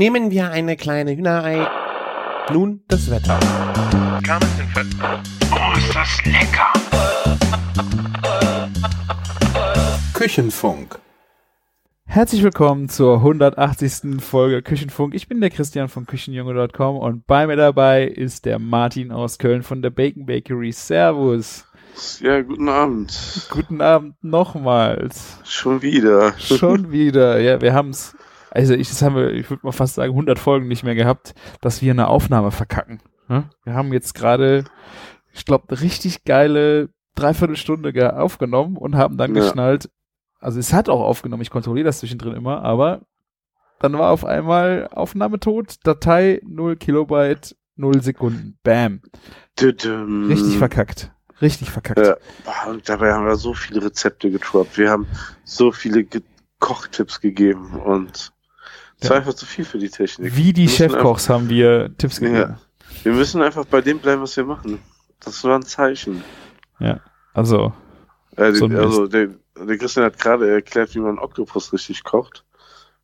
Nehmen wir eine kleine Hühnerei. Nun das Wetter. Oh, ist das lecker! Küchenfunk. Herzlich willkommen zur 180. Folge Küchenfunk. Ich bin der Christian von Küchenjunge.com und bei mir dabei ist der Martin aus Köln von der Bacon Bakery. Servus. Ja, guten Abend. Guten Abend nochmals. Schon wieder. Schon wieder. Ja, wir haben es, also ich, das haben wir, ich würde mal fast sagen, 100 Folgen nicht mehr gehabt, dass wir eine Aufnahme verkacken. Wir haben jetzt gerade, ich glaube, eine richtig geile Dreiviertelstunde ge- aufgenommen und haben dann Ja. geschnallt, also es hat auch aufgenommen, ich kontrolliere das zwischendrin immer, aber dann war auf einmal Aufnahme tot, Datei 0 Kilobyte, 0 Sekunden. Bam. Richtig verkackt. Richtig verkackt. Ja. Und dabei haben wir so viele Rezepte getroppt. Wir haben so viele Ge Kochtipps gegeben und Ja. war einfach zu viel für die Technik. Wie die Chefkochs haben wir Tipps gegeben. Ja. Wir müssen einfach bei dem bleiben, was wir machen. Das war ein Zeichen. Also, Äh, So also der, der Christian hat gerade erklärt, wie man Oktopus richtig kocht.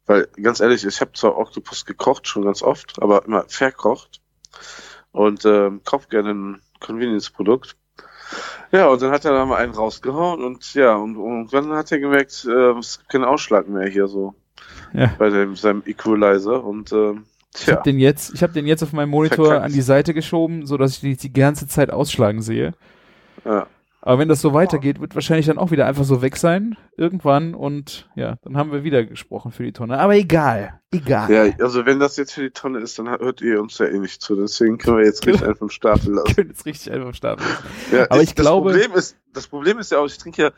Weil, ganz ehrlich, ich habe zwar Oktopus gekocht, schon ganz oft, aber immer verkocht. Und ähm, kaufe gerne ein Convenience-Produkt. Ja, und dann hat er da mal einen rausgehauen und ja, und, und dann hat er gemerkt, äh, es gibt keinen Ausschlag mehr hier so ja. bei dem, seinem Equalizer. Und ähm, Ich tja, habe den jetzt, ich habe den jetzt auf meinem Monitor Verkackt. an die Seite geschoben, so dass ich die, die ganze Zeit ausschlagen sehe. ja. Aber wenn das so weitergeht, wird wahrscheinlich dann auch wieder einfach so weg sein irgendwann und ja, dann haben wir wieder gesprochen für die Tonne. Aber egal, egal. ja, also wenn das jetzt für die Tonne ist, dann hört ihr uns ja eh nicht zu. Deswegen können wir jetzt richtig einfach vom Stapel lassen. Können jetzt richtig einfach starten. Ja, Aber ich das glaube- Problem ist, das Problem ist ja auch, ich trinke ja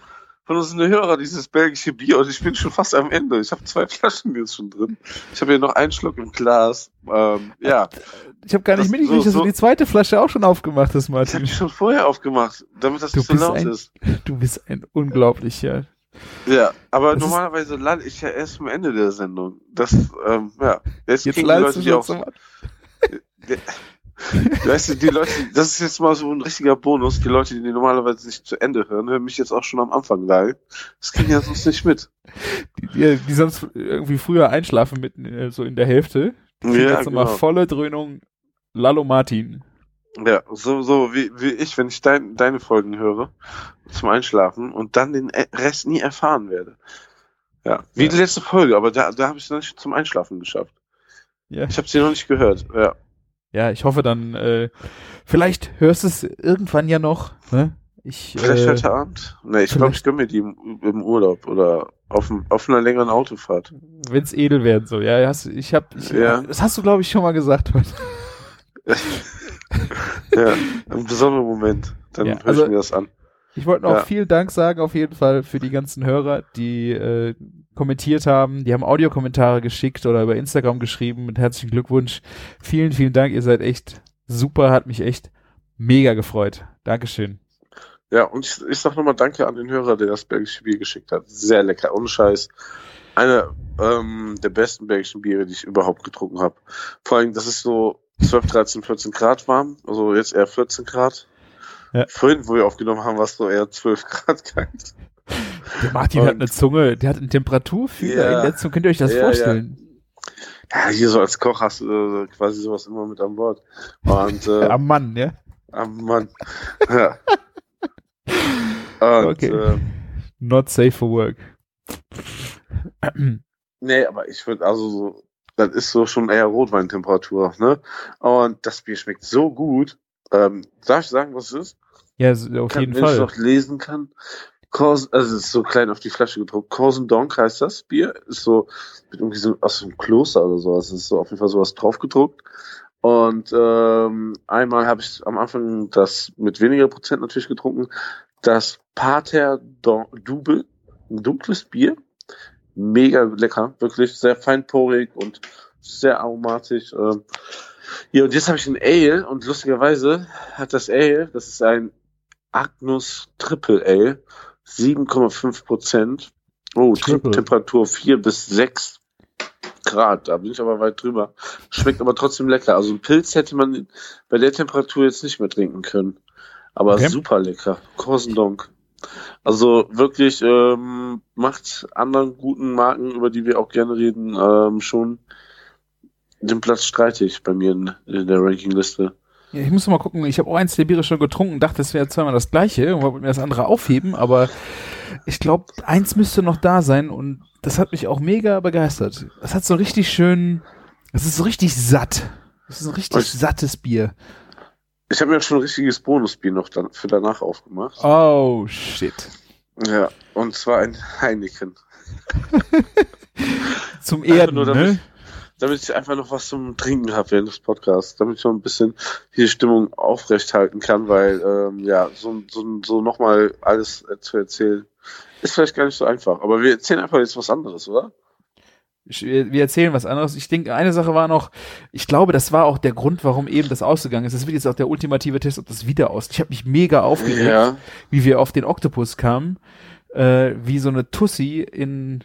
von unseren Hörer dieses belgische Bier und ich bin schon fast am Ende. Ich habe zwei Flaschen jetzt schon drin. Ich habe hier noch einen Schluck im Glas. Ähm, ja, Ich habe gar nicht mitgekriegt, so- dass so- du die zweite Flasche auch schon aufgemacht hast, habe Martin. ich schon vorher aufgemacht, damit das Du nicht so laut ein- ist. Du bist ein unglaublicher. Ja, aber Das normalerweise lande ich ja erst am Ende der Sendung. Das, ähm, ja, jetzt, Jetzt kriegen die Leute, die auch, weißt du, die Leute, das ist jetzt mal so ein richtiger Bonus. Die Leute, die normalerweise nicht zu Ende hören, hören mich jetzt auch schon am Anfang leiden. Das kriegen ja sonst nicht mit. die, die, sonst irgendwie früher einschlafen mitten äh, so in der Hälfte. Die kriegen jetzt nochmal volle Dröhnung. Lalo Martin. Ja, so, so wie, wie ich, wenn ich dein, deine Folgen höre zum Einschlafen und dann den E- Rest nie erfahren werde. Ja, wie Ja. die letzte Folge, aber da, da habe ich es noch nicht zum Einschlafen geschafft. Ja. Ich habe sie noch nicht gehört. Ja, Ja, ich hoffe dann, äh, vielleicht hörst du es irgendwann ja noch. Ne? Ich, vielleicht äh, heute Abend. Ne, ich glaube, ich gönne mir die im, im Urlaub oder auf, auf einer längeren Autofahrt. wenn's edel werden so. Ja, hast, ich hab, ich, Ja. das hast du glaube ich schon mal gesagt heute. Ja, ein besonderer Moment. Dann Ja, höre also- ich mir das an. Ich wollte noch Ja. vielen Dank sagen auf jeden Fall für die ganzen Hörer, die äh, kommentiert haben, die haben Audiokommentare geschickt oder über Instagram geschrieben mit herzlichen Glückwunsch. Vielen, vielen Dank, ihr seid echt super, hat mich echt mega gefreut. Dankeschön. Ja, und ich, ich sag nochmal Danke an den Hörer, der das belgische Bier geschickt hat. Sehr lecker, ohne Scheiß. Eine ähm, der besten belgischen Biere, die ich überhaupt getrunken habe. Vor allem, das ist so 12, 13, 14 Grad warm, also jetzt eher 14 Grad. Ja. Vorhin, wo wir aufgenommen haben, war es so eher 12 Grad kalt. Der Martin Und- hat eine Zunge, der hat einen Temperaturfühler Ja. in der Zunge. Könnt ihr euch das Ja, vorstellen? Ja, hier so als Koch hast du äh, quasi sowas immer mit an Bord. Und äh, Am Mann, ja? am Mann. ja. Und, Okay. äh, Not safe for work. Nee, aber ich würde also so, das ist so schon eher Rotweintemperatur, ne? Und das Bier schmeckt so gut. Ähm, darf ich sagen, was es ist? Ja, so- auf Kann, jeden wenn ich Fall. noch lesen kann. Kors, also es ist so klein auf die Flasche gedruckt. Korsendonk heißt das Bier. Ist so mit irgendwie so aus einem Kloster oder sowas. Es ist so auf jeden Fall sowas drauf gedruckt. Und ähm, einmal habe ich am Anfang das mit weniger Prozent natürlich getrunken. Das Pater Don- Double, ein dunkles Bier. Mega lecker, wirklich sehr feinporig und sehr aromatisch. Ähm, ja, und jetzt habe ich ein Ale und lustigerweise hat das Ale, das ist ein Agnus Triple Ale, 7,5 Prozent. Oh, Triple. Temperatur 4 bis 6 Grad, da bin ich aber weit drüber. Schmeckt aber trotzdem lecker. Also ein Pilz hätte man bei der Temperatur jetzt nicht mehr trinken können. Aber Okay. super lecker. Korsendonk. Also wirklich ähm, macht anderen guten Marken, über die wir auch gerne reden, ähm, schon Den Platz streite ich bei mir in, in der Rankingliste. Ja, ich muss mal gucken, ich habe auch eins der Biere schon getrunken, dachte, es wäre zweimal das gleiche und wollte mir das andere aufheben, aber ich glaube, eins müsste noch da sein und das hat mich auch mega begeistert. Das hat so richtig schön, das ist so richtig satt. Das ist ein richtig Ich- sattes Bier. Ich habe mir schon ein richtiges Bonusbier noch dann für danach aufgemacht. Oh, shit. Ja, und zwar ein Heineken. Zum Erden, nur ne? Damit- ich einfach noch was zum Trinken habe während des Podcasts, damit ich noch ein bisschen die Stimmung aufrecht halten kann, weil ähm, ja, so, so, so nochmal alles äh, zu erzählen, ist vielleicht gar nicht so einfach. Aber wir erzählen einfach jetzt was anderes, oder? Wir erzählen was anderes. Ich denke, eine Sache war noch, ich glaube, das war auch der Grund, warum eben das ausgegangen ist. Das wird jetzt auch der ultimative Test, ob das wieder aus. Ich habe mich mega aufgeregt, Ja. wie wir auf den Oktopus kamen, äh, wie so eine Tussi in,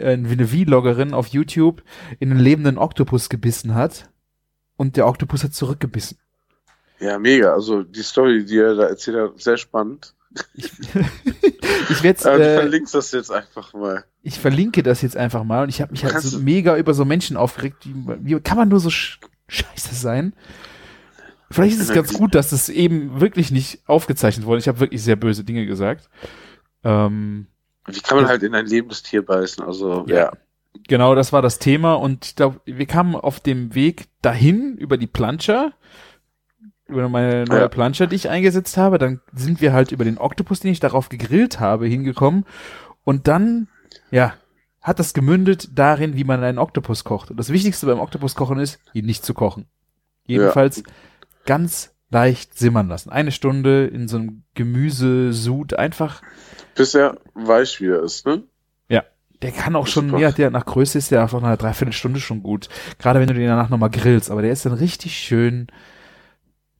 eine Vloggerin auf YouTube in einen lebenden Oktopus gebissen hat und der Oktopus hat zurückgebissen. Ja, mega. Also die Story, die er da erzählt hat, sehr spannend. Ich werde Äh, du äh, verlinkst das jetzt einfach mal. ich verlinke das jetzt einfach mal und ich habe mich halt so mega über so Menschen aufgeregt. Wie, wie kann man nur so sch scheiße sein? Vielleicht ist es ganz gut, dass es eben wirklich nicht aufgezeichnet wurde. Ich habe wirklich sehr böse Dinge gesagt. Ähm, Wie kann man Ja. halt in ein lebendes Tier beißen? Also, Ja. ja. genau, das war das Thema und ich glaube, wir kamen auf dem Weg dahin über die Planscher, über meine neue Ja. Planscher, die ich eingesetzt habe. Dann sind wir halt über den Oktopus, den ich darauf gegrillt habe, hingekommen und dann, ja, hat das gemündet darin, wie man einen Oktopus kocht. Und das Wichtigste beim Oktopus kochen ist, ihn nicht zu kochen. Jedenfalls ganz leicht simmern lassen. Eine Stunde in so einem Gemüsesud einfach. Bis er weich wieder ist, ne? Der kann auch schon, Super. ja, der nach Größe ist der einfach nach einer Dreiviertelstunde schon gut. Gerade wenn du den danach nochmal grillst. Aber der ist dann richtig schön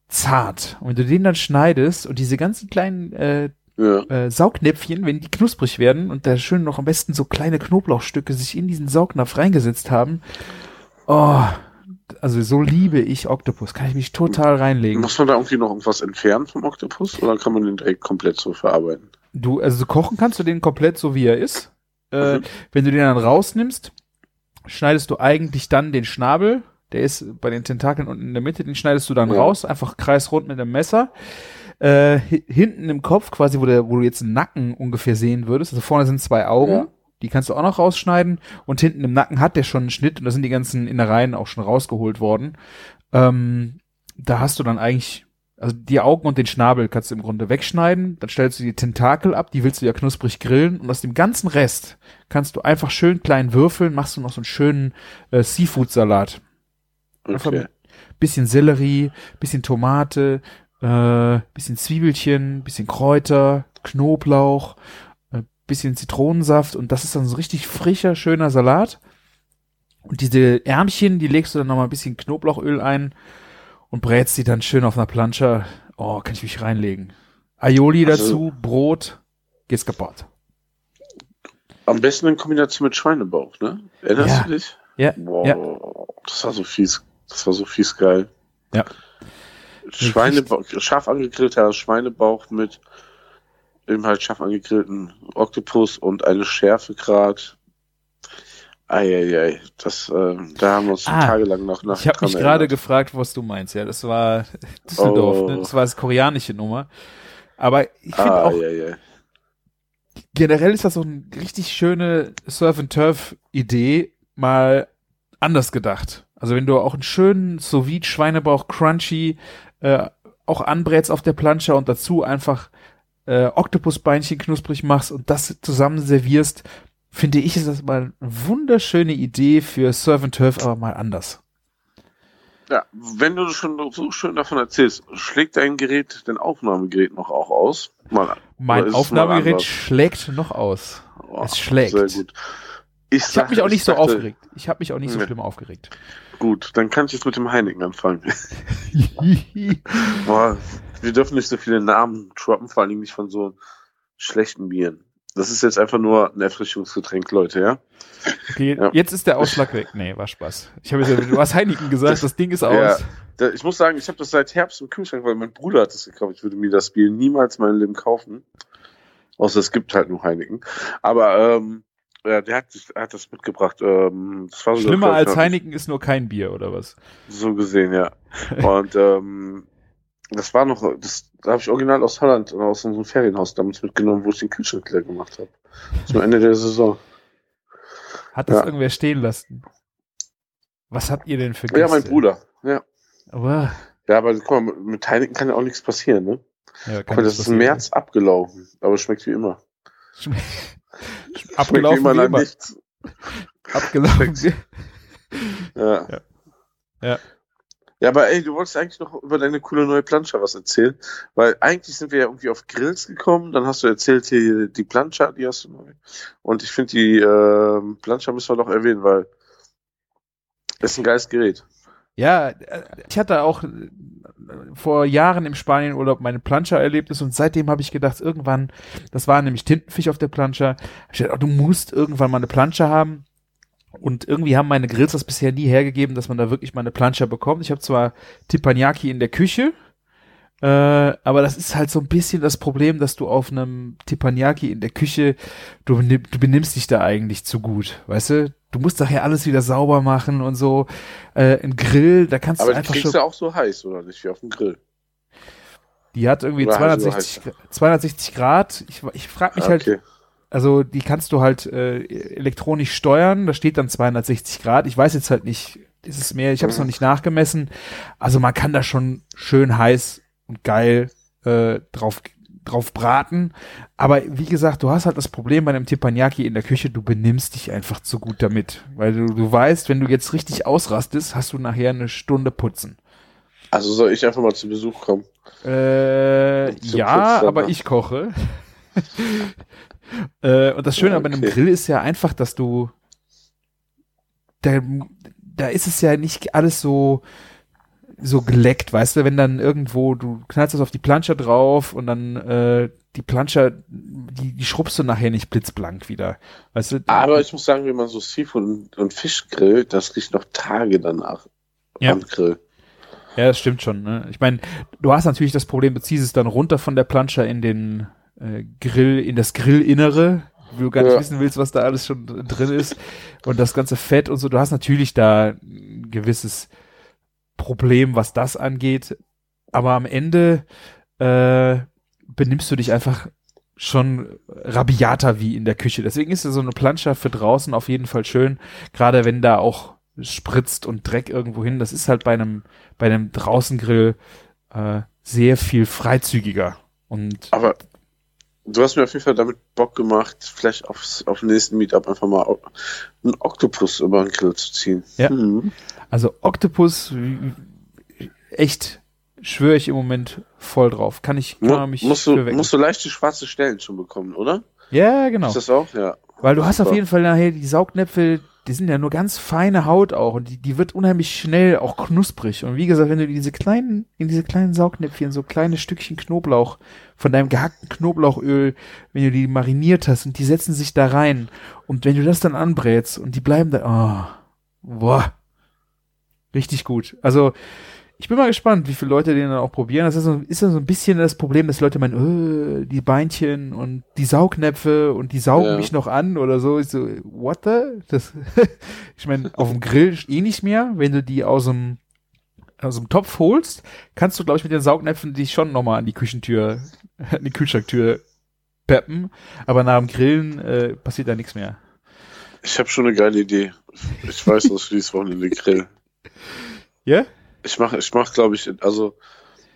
zart. Und wenn du den dann schneidest und diese ganzen kleinen äh, Ja. äh, Saugnäpfchen, wenn die knusprig werden und da schön noch am besten so kleine Knoblauchstücke sich in diesen Saugnapf reingesetzt haben. Oh, also so liebe ich Oktopus. Kann ich mich total reinlegen. Muss man da irgendwie noch irgendwas entfernen vom Oktopus oder kann man den direkt komplett so verarbeiten? Du, also so kochen kannst du den komplett so wie er ist. Äh, Mhm. Wenn du den dann rausnimmst, schneidest du eigentlich dann den Schnabel. Der ist bei den Tentakeln unten in der Mitte, den schneidest du dann Ja. raus, einfach kreisrund mit dem Messer. Äh, hi- hinten im Kopf, quasi, wo, der, wo du jetzt einen Nacken ungefähr sehen würdest, also vorne sind zwei Augen, Ja. die kannst du auch noch rausschneiden. Und hinten im Nacken hat der schon einen Schnitt und da sind die ganzen Innereien auch schon rausgeholt worden. Ähm, da hast du dann eigentlich, also die Augen und den Schnabel kannst du im Grunde wegschneiden, dann stellst du die Tentakel ab, die willst du ja knusprig grillen und aus dem ganzen Rest kannst du einfach schön klein würfeln, machst du noch so einen schönen äh, Seafood-Salat. Okay. bisschen Sellerie, bisschen Tomate, äh, bisschen Zwiebelchen, bisschen Kräuter, Knoblauch, äh, bisschen Zitronensaft und das ist dann so richtig frischer, schöner Salat. Und diese Ärmchen, die legst du dann nochmal ein bisschen Knoblauchöl ein und brätst die dann schön auf einer Plansche. Oh, kann ich mich reinlegen. Aioli Also- dazu, Brot, geht's kaputt. Am besten in Kombination mit Schweinebauch, ne? Erinnerst Ja. du dich? Ja, Boah, ja. das war so fies. Das war so fies geil. Ja. Schweinebauch, scharf angegrillter Schweinebauch mit eben halt scharf angegrillten Oktopus und eine Schärfegrad. Eieiei, das, äh, da haben wir uns Ah, tagelang noch nach Ich habe mich gerade gefragt, was du meinst. Ja, das war Düsseldorf, Oh. ne? Das war das koreanische Nummer. Aber ich finde Ah, auch, eieiei. generell ist das so eine richtig schöne Surf-and-Turf-Idee, mal anders gedacht. Also wenn du auch einen schönen sous Schweinebauch crunchy äh, auch anbrätst auf der Plansche und dazu einfach äh, Oktopusbeinchen knusprig machst und das zusammen servierst, finde ich, ist das mal eine wunderschöne Idee für Surf and Turf, aber mal anders. Ja, wenn du schon so schön davon erzählst, schlägt dein Gerät, dein Aufnahmegerät noch auch aus? Mal, Mein Aufnahmegerät schlägt noch aus. oh, Es schlägt. Sehr gut. Ich habe mich auch nicht so dachte, aufgeregt. Ich habe mich auch nicht so Nee. schlimm aufgeregt. Gut, dann kann ich jetzt mit dem Heineken anfangen. Boah, wir dürfen nicht so viele Namen droppen, vor Dingen nicht von so schlechten Bieren. Das ist jetzt einfach nur ein Erfrischungsgetränk, Leute, ja? Okay, Ja. jetzt ist der Ausschlag weg. Nee, war Spaß. Ich habe jetzt, du hast Heineken gesagt, das, Ding ist aus. Ja. Da, ich muss sagen, ich habe das seit Herbst im Kühlschrank, weil mein Bruder hat das gekauft. Ich würde mir das Bier niemals in meinem Leben kaufen. Außer es gibt halt nur Heineken. Aber ähm, Ja, der hat, hat das mitgebracht. Ähm, das war so Schlimmer als Heineken ist nur kein Bier, oder was? So gesehen, ja. Und ähm, das war noch, das da habe ich original aus Holland, aus unserem Ferienhaus damals mitgenommen, wo ich den Kühlschrank leer gemacht habe. Zum Ende der Saison. Hat das Ja. irgendwer stehen lassen? Was habt ihr denn für Gäste? Ja, mein Bruder. Ja. Aber, Ja, aber guck mal, mit- Heineken kann ja auch nichts passieren, ne? ja, kann mal, das ist im. März abgelaufen, aber schmeckt wie immer. Schm- Schmeckt Abgelaufen wie nach immer. nichts. Abgelaufen. Ja. Ja. Ja. Ja, aber ey, du wolltest eigentlich noch über deine coole neue Plancha was erzählen, weil eigentlich sind wir ja irgendwie auf Grills gekommen, dann hast du erzählt hier die Plancha, die hast du neu. Und ich finde die ähm, Plancha müssen wir doch erwähnen, weil ist ein geiles Gerät. Ja, äh, ich hatte auch äh, vor Jahren im Spanienurlaub meine Plancha-Erlebnis und seitdem habe ich gedacht, irgendwann, das war nämlich Tintenfisch auf der Plancha, hab ich gedacht, oh, du musst irgendwann mal eine Plancha haben. Und irgendwie haben meine Grills das bisher nie hergegeben, dass man da wirklich mal eine Plancha bekommt. Ich habe zwar Teppanyaki in der Küche, äh, aber das ist halt so ein bisschen das Problem, dass du auf einem Teppanyaki in der Küche, du, du benimmst dich da eigentlich zu gut, weißt du? Du musst nachher alles wieder sauber machen und so. Äh, ein Grill, da kannst Aber du die einfach kriegst schon. du auch so heiß, oder nicht? Wie auf dem Grill. Die hat irgendwie Oder heiß, oder 260, Gra- 260 Grad. Ich, ich frage mich Ah, halt, okay. Also die kannst du halt äh, elektronisch steuern. Da steht dann 260 Grad. Ich weiß jetzt halt nicht, ist es mehr, ich habe es noch nicht nachgemessen. Also man kann da schon schön heiß und geil äh, drauf drauf braten. Aber wie gesagt, du hast halt das Problem bei einem Teppanyaki in der Küche, du benimmst dich einfach zu gut damit. Weil du, du weißt, wenn du jetzt richtig ausrastest, hast du nachher eine Stunde putzen. Also soll ich einfach mal zu Besuch kommen? Äh, ja, aber danach. ich koche. äh, und das Schöne Ja, an einem okay. Grill ist ja einfach, dass du da, da ist es ja nicht alles so so geleckt, weißt du, wenn dann irgendwo, du knallst das auf die Plancha drauf und dann äh, die Plancha, die, die schrubbst du nachher nicht blitzblank wieder. Weißt du? Aber ich muss sagen, wenn man so Seafood und, und Fisch grillt, das riecht noch Tage danach Ja. am Grill. Ja, das stimmt schon. Ne? Ich meine, du hast natürlich das Problem, du ziehst es dann runter von der Plancha in den äh, Grill, in das Grillinnere, wo du gar nicht Ja. wissen willst, was da alles schon drin ist. Und das ganze Fett und so. Du hast natürlich da ein gewisses Problem, was das angeht. Aber am Ende äh, benimmst du dich einfach schon rabiater wie in der Küche. Deswegen ist ja so eine Plancha für draußen auf jeden Fall schön. Gerade wenn da auch spritzt und Dreck irgendwo hin. Das ist halt bei einem, bei einem Draußengrill äh, sehr viel freizügiger. Und Aber du hast mir auf jeden Fall damit Bock gemacht, vielleicht aufs, auf den nächsten Meetup einfach mal einen Oktopus über den Grill zu ziehen. Ja. Mhm. also Octopus, wie- echt schwöre ich im Moment voll drauf. Kann ich, kann man mich musst, du, musst du leichte schwarze Stellen schon bekommen, oder? ja, genau. Ist das auch? Ja. Weil du hast auf jeden Fall nachher die Saugnäpfel, die sind ja nur ganz feine Haut auch und die, die wird unheimlich schnell auch knusprig. Und wie gesagt, wenn du diese kleinen, in diese kleinen Saugnäpfchen so kleine Stückchen Knoblauch von deinem gehackten Knoblauchöl, wenn du die mariniert hast und die setzen sich da rein und wenn du das dann anbrätst und die bleiben da, oh, boah, richtig gut. Also, ich bin mal gespannt, wie viele Leute den dann auch probieren. Das ist, so, ist ja so ein bisschen das Problem, dass Leute meinen, äh, die Beinchen und die Saugnäpfe und die saugen Ja. mich noch an oder so. Ich so, what the? Das, ich meine, auf dem Grill eh nicht mehr. Wenn du die aus dem, aus dem Topf holst, kannst du, glaube ich, mit den Saugnäpfen dich schon nochmal an die Küchentür, an die Kühlschranktür peppen. Aber nach dem Grillen äh, passiert da nichts mehr. Ich habe schon eine geile Idee. Ich weiß, dass wir dieses Wochenende grillen. Ja? Ich mache, ich mach, glaube ich, also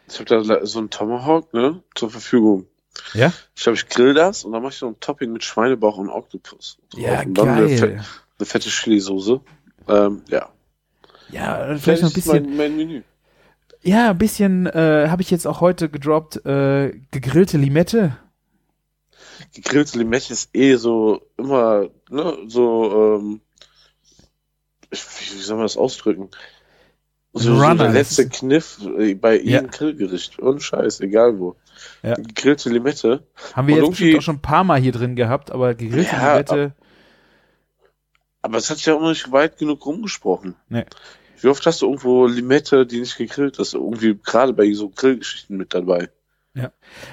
ich habe da so einen Tomahawk ne, zur Verfügung. Ja? Ich glaube, ich grill das und dann mache ich so ein Topping mit Schweinebauch und Oktopus. Ja, und dann Eine, fe geil. eine fette Chili-Soße. Ähm, ja. Ja, vielleicht noch ein bisschen. Mein, mein Menü. Ja, ein bisschen äh, habe ich jetzt auch heute gedroppt, äh, gegrillte Limette. Gegrillte Limette ist eh so immer, ne, so, ähm, ich, wie soll man das ausdrücken? So, so der letzte Kniff äh, bei Ja. jedem Grillgericht. Und Scheiß, egal wo. Ja. Gegrillte Limette. Haben wir Und jetzt auch schon ein paar Mal hier drin gehabt, aber gegrillte Ja, Limette, Aber es hat sich ja auch noch nicht weit genug rumgesprochen. Nee. Wie oft hast du irgendwo Limette, die nicht gegrillt ist? Irgendwie gerade bei so Grillgeschichten mit dabei.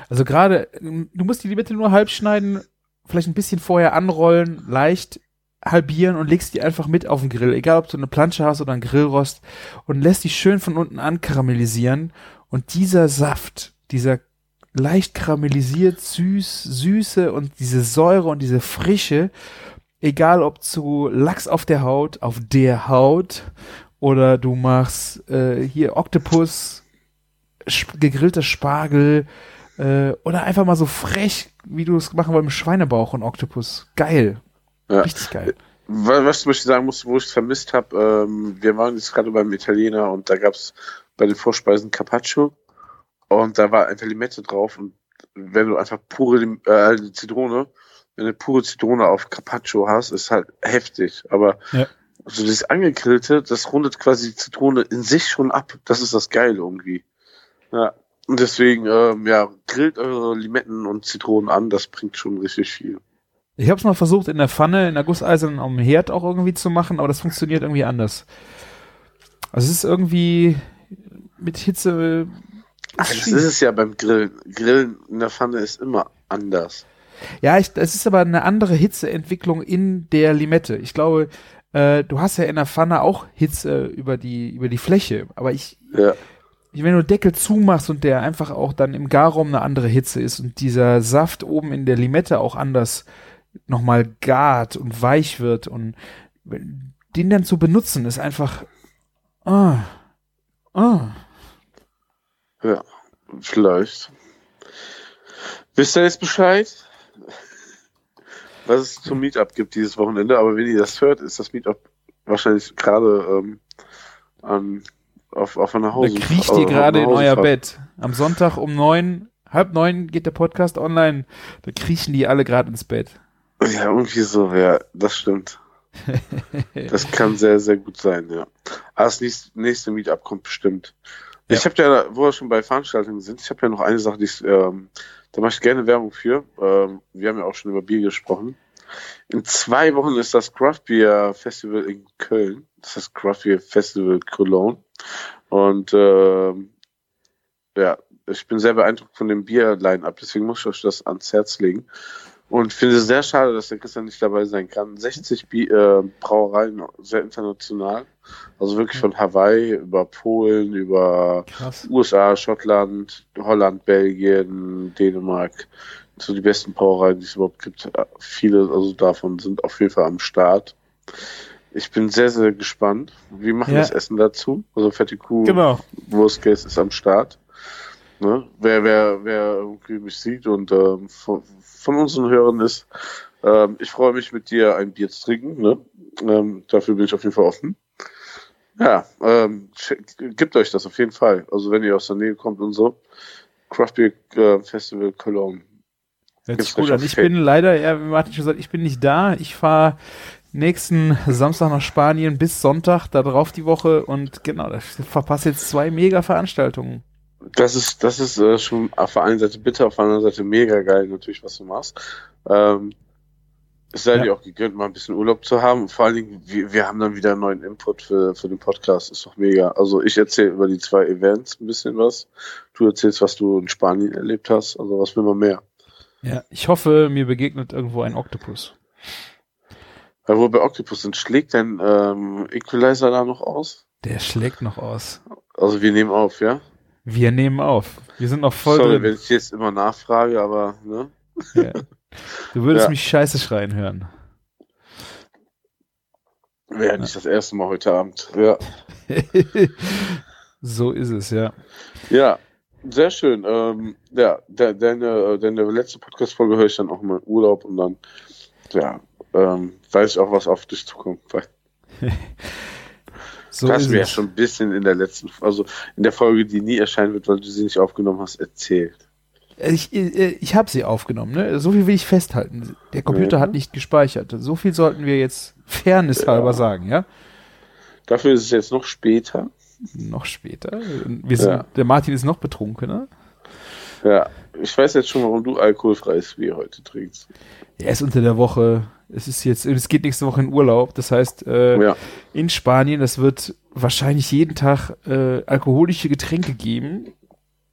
also gerade, du musst die Limette nur halb schneiden, vielleicht ein bisschen vorher anrollen, leicht halbieren und legst die einfach mit auf den Grill, egal ob du eine Plansche hast oder einen Grillrost und lässt die schön von unten ankaramellisieren und dieser Saft, dieser leicht karamellisiert, süß, süße und diese Säure und diese Frische, egal ob zu Lachs auf der Haut, auf der Haut oder du machst äh, hier Oktopus, sp gegrillter Spargel äh, oder einfach mal so frech, wie du es machen wolltest, Schweinebauch und Oktopus. Geil. Ja. Richtig geil. Was, was ich möchte sagen muss, wo ich es vermisst habe, ähm, wir waren jetzt gerade beim Italiener und da gab es bei den Vorspeisen Carpaccio und da war einfach Limette drauf und wenn du einfach pure äh, Zitrone, wenn du pure Zitrone auf Carpaccio hast, ist halt heftig. Aber Ja. so dieses Angegrillte, das rundet quasi die Zitrone in sich schon ab. Das ist das Geile irgendwie. Ja. Und deswegen, ähm, ja, grillt eure Limetten und Zitronen an, das bringt schon richtig viel. Ich habe es mal versucht in der Pfanne, in der Gusseisernen am Herd auch irgendwie zu machen, aber das funktioniert irgendwie anders. Also es ist irgendwie mit Hitze. Ach, das ist es ja beim Grillen. Grillen in der Pfanne ist immer anders. Ja, ich, es ist aber eine andere Hitzeentwicklung in der Limette. Ich glaube, äh, du hast ja in der Pfanne auch Hitze über die über die Fläche, aber ich, Ja. ich wenn du Deckel zumachst und der einfach auch dann im Garraum eine andere Hitze ist und dieser Saft oben in der Limette auch anders nochmal gart und weich wird und den dann zu benutzen ist einfach ah, ah. Ja, vielleicht. Wisst ihr jetzt Bescheid? Was es zum Meetup gibt dieses Wochenende, aber wenn ihr das hört, ist das Meetup wahrscheinlich gerade ähm, an, auf, auf einer Da Hause. kriecht auf ihr gerade in euer. Bett. Am Sonntag um neun, halb neun geht der Podcast online. Da kriechen die alle gerade ins Bett. Ja, irgendwie so, ja, das stimmt. Das kann sehr, sehr gut sein, ja. Aber das nächste, nächste Meetup kommt bestimmt. Ja. Ich habe ja, wo wir schon bei Veranstaltungen sind, ich habe ja noch eine Sache, die ich, ähm, da mache ich gerne Werbung für. Ähm, wir haben ja auch schon über Bier gesprochen. In zwei Wochen ist das Craft Beer Festival in Köln. Das ist das Craft Beer Festival Cologne. Und ähm, ja, ich bin sehr beeindruckt von dem Bier-Line-Up, deswegen muss ich euch das ans Herz legen. Und finde es sehr schade, dass der Christian nicht dabei sein kann. 60 Bi äh, Brauereien, sehr international. Also wirklich von Hawaii über Polen, über Krass. USA, Schottland, Holland, Belgien, Dänemark. So die besten Brauereien, die es überhaupt gibt. Viele also davon sind auf jeden Fall am Start. Ich bin sehr, sehr gespannt. Wir machen Ja. das Essen dazu. Also Fette Kuh, Genau. Worst Case ist am Start. Ne? Wer, wer, wer irgendwie mich sieht und ähm, von, von unseren Hörern ist, ähm, ich freue mich mit dir ein Bier zu trinken. Ne? Ähm, dafür bin ich auf jeden Fall offen. Ja, ähm, gebt euch das auf jeden Fall. Also wenn ihr aus der Nähe kommt und so. Craft Beer äh, Festival Cologne. Hört sich gut an. Ich bin leider, ja, wie Martin schon gesagt, ich bin nicht da. Ich fahre nächsten Samstag nach Spanien bis Sonntag, da drauf die Woche und genau, da verpasse jetzt zwei mega Veranstaltungen. Das ist, das ist äh, schon auf der einen Seite bitter, auf der anderen Seite mega geil, natürlich, was du machst. Ähm, es sei Ja. dir auch gegönnt, mal ein bisschen Urlaub zu haben. Und vor allen Dingen, wir, wir haben dann wieder einen neuen Input für, für den Podcast. Ist doch mega. Also ich erzähle über die zwei Events ein bisschen was. Du erzählst, was du in Spanien erlebt hast. Also was will man mehr? Ja, ich hoffe, mir begegnet irgendwo ein Oktopus. Weil wo wir bei Octopus sind, schlägt dein ähm, Equalizer da noch aus? Der schlägt noch aus. Also wir nehmen auf, ja? Wir nehmen auf. Wir sind noch voll Sorry, wenn drin. ich jetzt immer nachfrage, aber ne? Ja. Du würdest Ja. mich scheiße schreien hören. Wäre nicht das erste Mal heute Abend. Ja. so ist es, ja. Ja, sehr schön. Ähm, ja, de, deine, deine letzte Podcast-Folge höre ich dann auch mal im Urlaub und dann, ja, ähm, weiß ich auch, was auf dich zukommt. So du hast mir ja schon ein bisschen in der letzten, also in der Folge, die nie erscheinen wird, weil du sie nicht aufgenommen hast, erzählt. Ich, ich, ich habe sie aufgenommen, ne? So viel will ich festhalten. Der Computer Mhm. hat nicht gespeichert. So viel sollten wir jetzt fairness halber sagen, ja? Dafür ist es jetzt noch später. Noch später. Wir sind, Ja. Der Martin ist noch betrunkener. Ja, ich weiß jetzt schon, warum du alkoholfreies Bier heute trinkst. Er ist unter der Woche. Es ist jetzt, es geht nächste Woche in Urlaub. Das heißt, äh, Ja, in Spanien, es wird wahrscheinlich jeden Tag äh, alkoholische Getränke geben.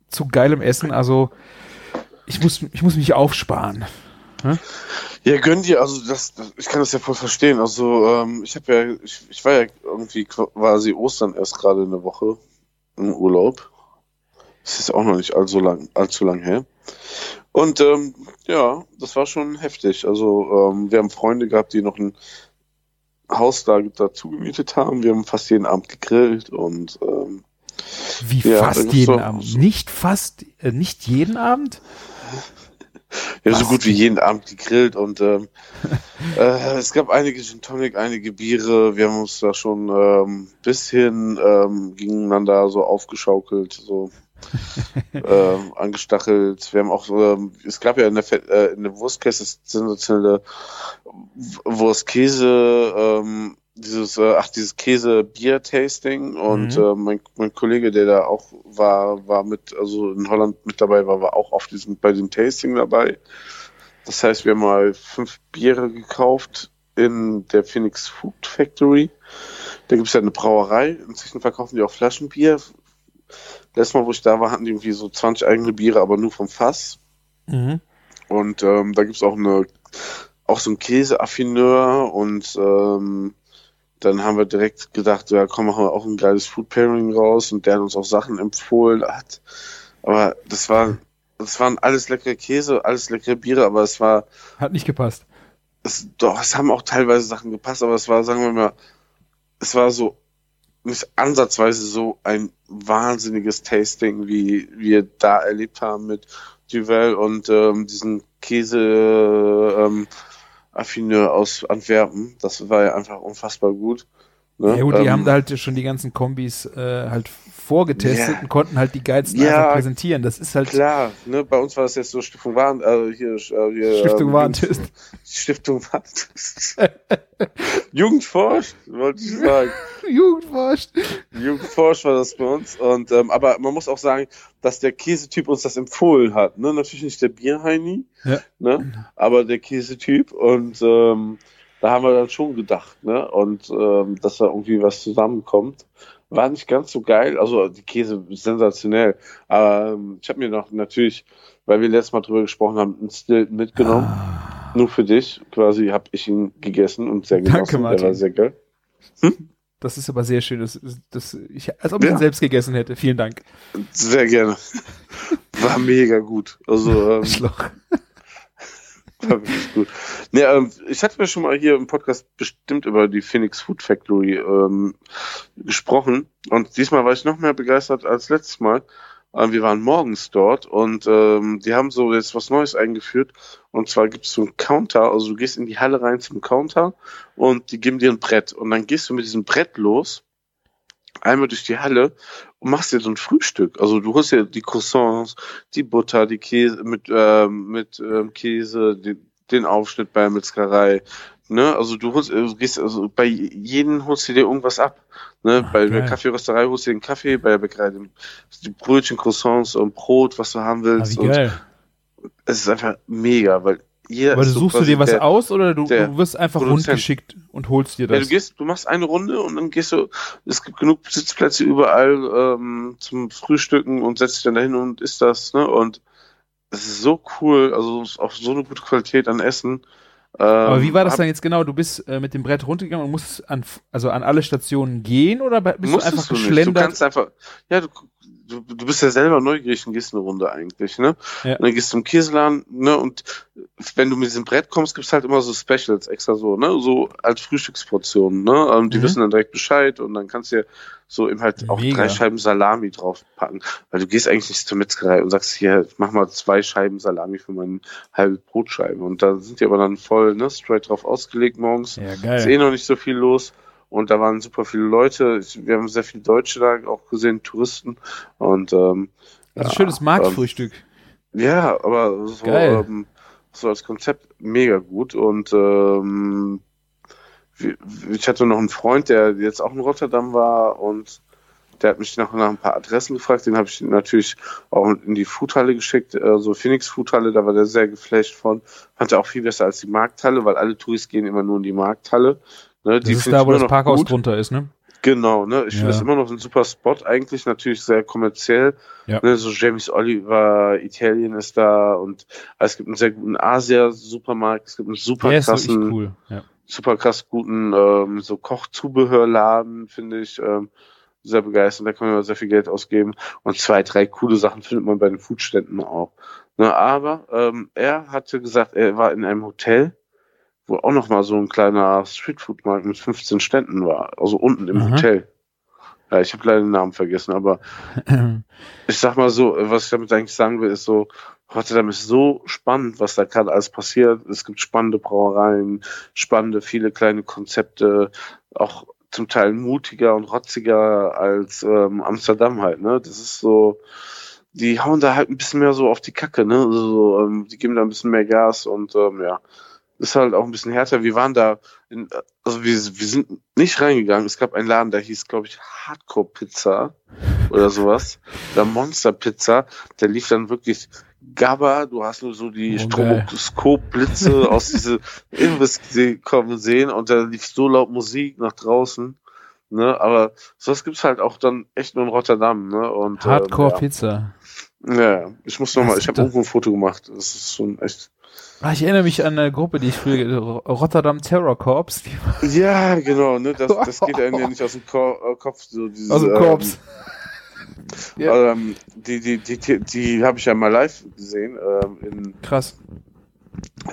Zu geilem Essen. Also ich muss, ich muss mich aufsparen. Hm? Ja, gönn dir, also das, das, ich kann das ja voll verstehen. Also ähm, ich habe ja, ich, ich war ja irgendwie quasi Ostern erst gerade eine Woche im Urlaub. Das ist auch noch nicht allzu lang, allzu lang her. Und ähm, ja, das war schon heftig. Also ähm, wir haben Freunde gehabt, die noch ein Haus da dazu gemietet haben. Wir haben fast jeden Abend gegrillt und ähm, Wie Ja, fast jeden so- Abend? Nicht fast, äh, nicht jeden Abend? Ja, so Was? gut wie jeden Abend gegrillt und ähm, äh, es gab einige Gin Tonic, einige Biere. Wir haben uns da schon ähm, bisschen ähm, gegeneinander so aufgeschaukelt, so ähm, angestachelt. Wir haben auch, ähm, es gab ja in der, Fe äh, in der Wurstkäse sensationelle Wurst-Käse, ähm, dieses, äh, ach, dieses Käse-Bier-Tasting und Mhm. äh, mein, mein Kollege, der da auch war, war mit, also in Holland mit dabei war, war auch auf diesem, bei dem Tasting dabei. Das heißt, wir haben mal fünf Biere gekauft in der Phoenix Food Factory. Da gibt es ja eine Brauerei. Inzwischen verkaufen die auch Flaschenbier. Letztes Mal, wo ich da war, hatten die irgendwie so 20 eigene Biere, aber nur vom Fass. Mhm. Und ähm, da gibt's auch eine auch so ein Käseaffineur und ähm, dann haben wir direkt gedacht, ja komm, machen wir auch ein geiles Food Pairing raus und der hat uns auch Sachen empfohlen. Hat, aber das war das waren alles leckere Käse, alles leckere Biere, aber es war Hat nicht gepasst. es, doch, es haben auch teilweise Sachen gepasst, aber es war, sagen wir mal, es war so nicht ansatzweise so ein wahnsinniges Tasting, wie wir da erlebt haben mit Duvel und ähm, diesen Käse ähm, Affineur aus Antwerpen. Das war ja einfach unfassbar gut. Ne? Ja gut, die Ähm, haben da halt schon die ganzen Kombis äh, halt vorgetestet Ja. und konnten halt die geilsten Ja, einfach präsentieren. Das ist halt Klar, ne, bei uns war das jetzt so Stiftung Warn, äh, hier, äh, hier Stiftung ähm, Warentest. Stiftung Warentest. Jugendforscht, wollte ich sagen. Jugendforscht. Jugendforsch war das bei uns. Und ähm, aber man muss auch sagen, dass der Käsetyp uns das empfohlen hat. Ne? Natürlich nicht der Bierheini, Ja. ne? aber der Käsetyp. Und ähm, da haben wir dann schon gedacht, ne? Und ähm, dass da irgendwie was zusammenkommt. War nicht ganz so geil. Also die Käse sensationell. Aber ähm, ich habe mir noch natürlich, weil wir letztes Mal drüber gesprochen haben, einen Stilton mitgenommen. Ah. Nur für dich. Quasi habe ich ihn gegessen und sehr Danke, genossen. Martin. Der war sehr geil. Das ist aber sehr schön. Das, das, ich, als ob ich Ja. ihn selbst gegessen hätte. Vielen Dank. Sehr gerne. War mega gut. Also ähm, Schloch. gut. Nee, ähm, ich hatte mir schon mal hier im Podcast bestimmt über die Phoenix Food Factory ähm, gesprochen. Und diesmal war ich noch mehr begeistert als letztes Mal. Ähm, wir waren morgens dort und ähm, die haben so jetzt was Neues eingeführt. Und zwar gibt es so einen Counter, also du gehst in die Halle rein zum Counter und die geben dir ein Brett. Und dann gehst du mit diesem Brett los einmal durch die Halle und machst dir so ein Frühstück. Also du holst dir die Croissants, die Butter, die Käse mit ähm, mit ähm, Käse, den, den Aufschnitt bei der Metzgerei. Ne, also du holst, du gehst, also bei jedem holst du dir irgendwas ab. Ne, Ach, bei der. Kaffeerösterei holst du dir einen Kaffee, bei der Bäckerei den, die Brötchen, Croissants und Brot, was du haben willst. wie und geil. es ist einfach mega, weil jeder Aber du suchst du dir was der, aus oder du, du wirst einfach Produzent. rundgeschickt und holst dir Ja, das? du gehst, du machst eine Runde und dann gehst du, es gibt genug Sitzplätze überall ähm, zum Frühstücken und setzt dich dann dahin und isst das, ne? Und es ist so cool, also es ist auch so eine gute Qualität an Essen. Ähm, Aber wie war das dann jetzt genau? Du bist äh, mit dem Brett runtergegangen und musst an, also an alle Stationen gehen oder bist du einfach du nicht. Du geschlendert? kannst einfach, ja, du, du, du bist ja selber neugierig und gehst eine Runde eigentlich, ne? Ja. Und dann gehst du zum Käseladen, ne? Und wenn du mit diesem Brett kommst, gibt's halt immer so Specials extra so, ne? So als Frühstücksportionen, ne? Ähm, die Mhm. wissen dann direkt Bescheid und dann kannst du ja so eben halt auch Mega. drei Scheiben Salami draufpacken. Weil du gehst eigentlich nicht zur Metzgerei und sagst, hier, mach mal zwei Scheiben Salami für meine halbe Brotscheibe. Und da sind die aber dann voll, ne? Straight drauf ausgelegt morgens. ja, Ist geil. eh noch nicht so viel los. Und da waren super viele Leute. Wir haben sehr viele Deutsche da auch gesehen, Touristen. Und ähm, Also ja, schönes Marktfrühstück. ja, aber so, ähm, so als Konzept mega gut. Und ähm, ich hatte noch einen Freund, der jetzt auch in Rotterdam war und der hat mich noch nach ein paar Adressen gefragt. Den habe ich natürlich auch in die Foodhalle geschickt, äh, so Phoenix Foodhalle, da war der sehr geflasht von. Fand er auch viel besser als die Markthalle, weil alle Touris gehen immer nur in die Markthalle. Ne, Das ist da, wo das noch Parkhaus gut. drunter ist, ne? Genau, ne? Ich Ja. finde das immer noch ein super Spot, eigentlich natürlich sehr kommerziell. Ja. Ne? So James Oliver, Italien ist da und es gibt einen sehr guten Asia-Supermarkt, es gibt einen super Der krassen, cool. Ja. super krass guten ähm, so Kochzubehörladen, finde ich. Ähm, sehr begeistert, da kann man sehr viel Geld ausgeben. Und zwei, drei coole Sachen findet man bei den Foodständen auch. Ne, aber ähm, er hatte gesagt, er war in einem Hotel, wo auch noch mal so ein kleiner Streetfood-Markt mit 15 Ständen war. Also unten im Aha. Hotel. Ja, ich habe leider den Namen vergessen, aber ich sag mal so, was ich damit eigentlich sagen will, ist so, Rotterdam ist so spannend, was da gerade alles passiert. Es gibt spannende Brauereien, spannende, viele kleine Konzepte, auch zum Teil mutiger und rotziger als ähm, Amsterdam halt, ne? Das ist so, die hauen da halt ein bisschen mehr so auf die Kacke, ne? Also, so, ähm, die geben da ein bisschen mehr Gas und ähm, ja, ist halt auch ein bisschen härter. Wir waren da, in, also wir, wir sind nicht reingegangen. Es gab einen Laden, der hieß, glaube ich, Hardcore Pizza oder sowas. Oder Monster Pizza. Der lief dann wirklich Gabba. Du hast nur so die Oh. Stroboskopblitze aus diese Imbiss kommen sehen und da lief so laut Musik nach draußen. Ne, aber sowas gibt's halt auch dann echt nur in Rotterdam, ne? Und Hardcore ähm, Pizza. ja. ja, ich muss noch mal, Das ich habe irgendwo ein Foto gemacht. Das ist schon echt. Ah, ich erinnere mich an eine Gruppe, die ich früher, Ro- Rotterdam Terror Corps, Ja, genau, ne? Das, das geht einem ja nicht aus dem Ko äh, Kopf. So dieses, aus dem ähm, Korps. Ja. Ähm, die die, die, die, die habe ich ja mal live gesehen ähm, in, Krass.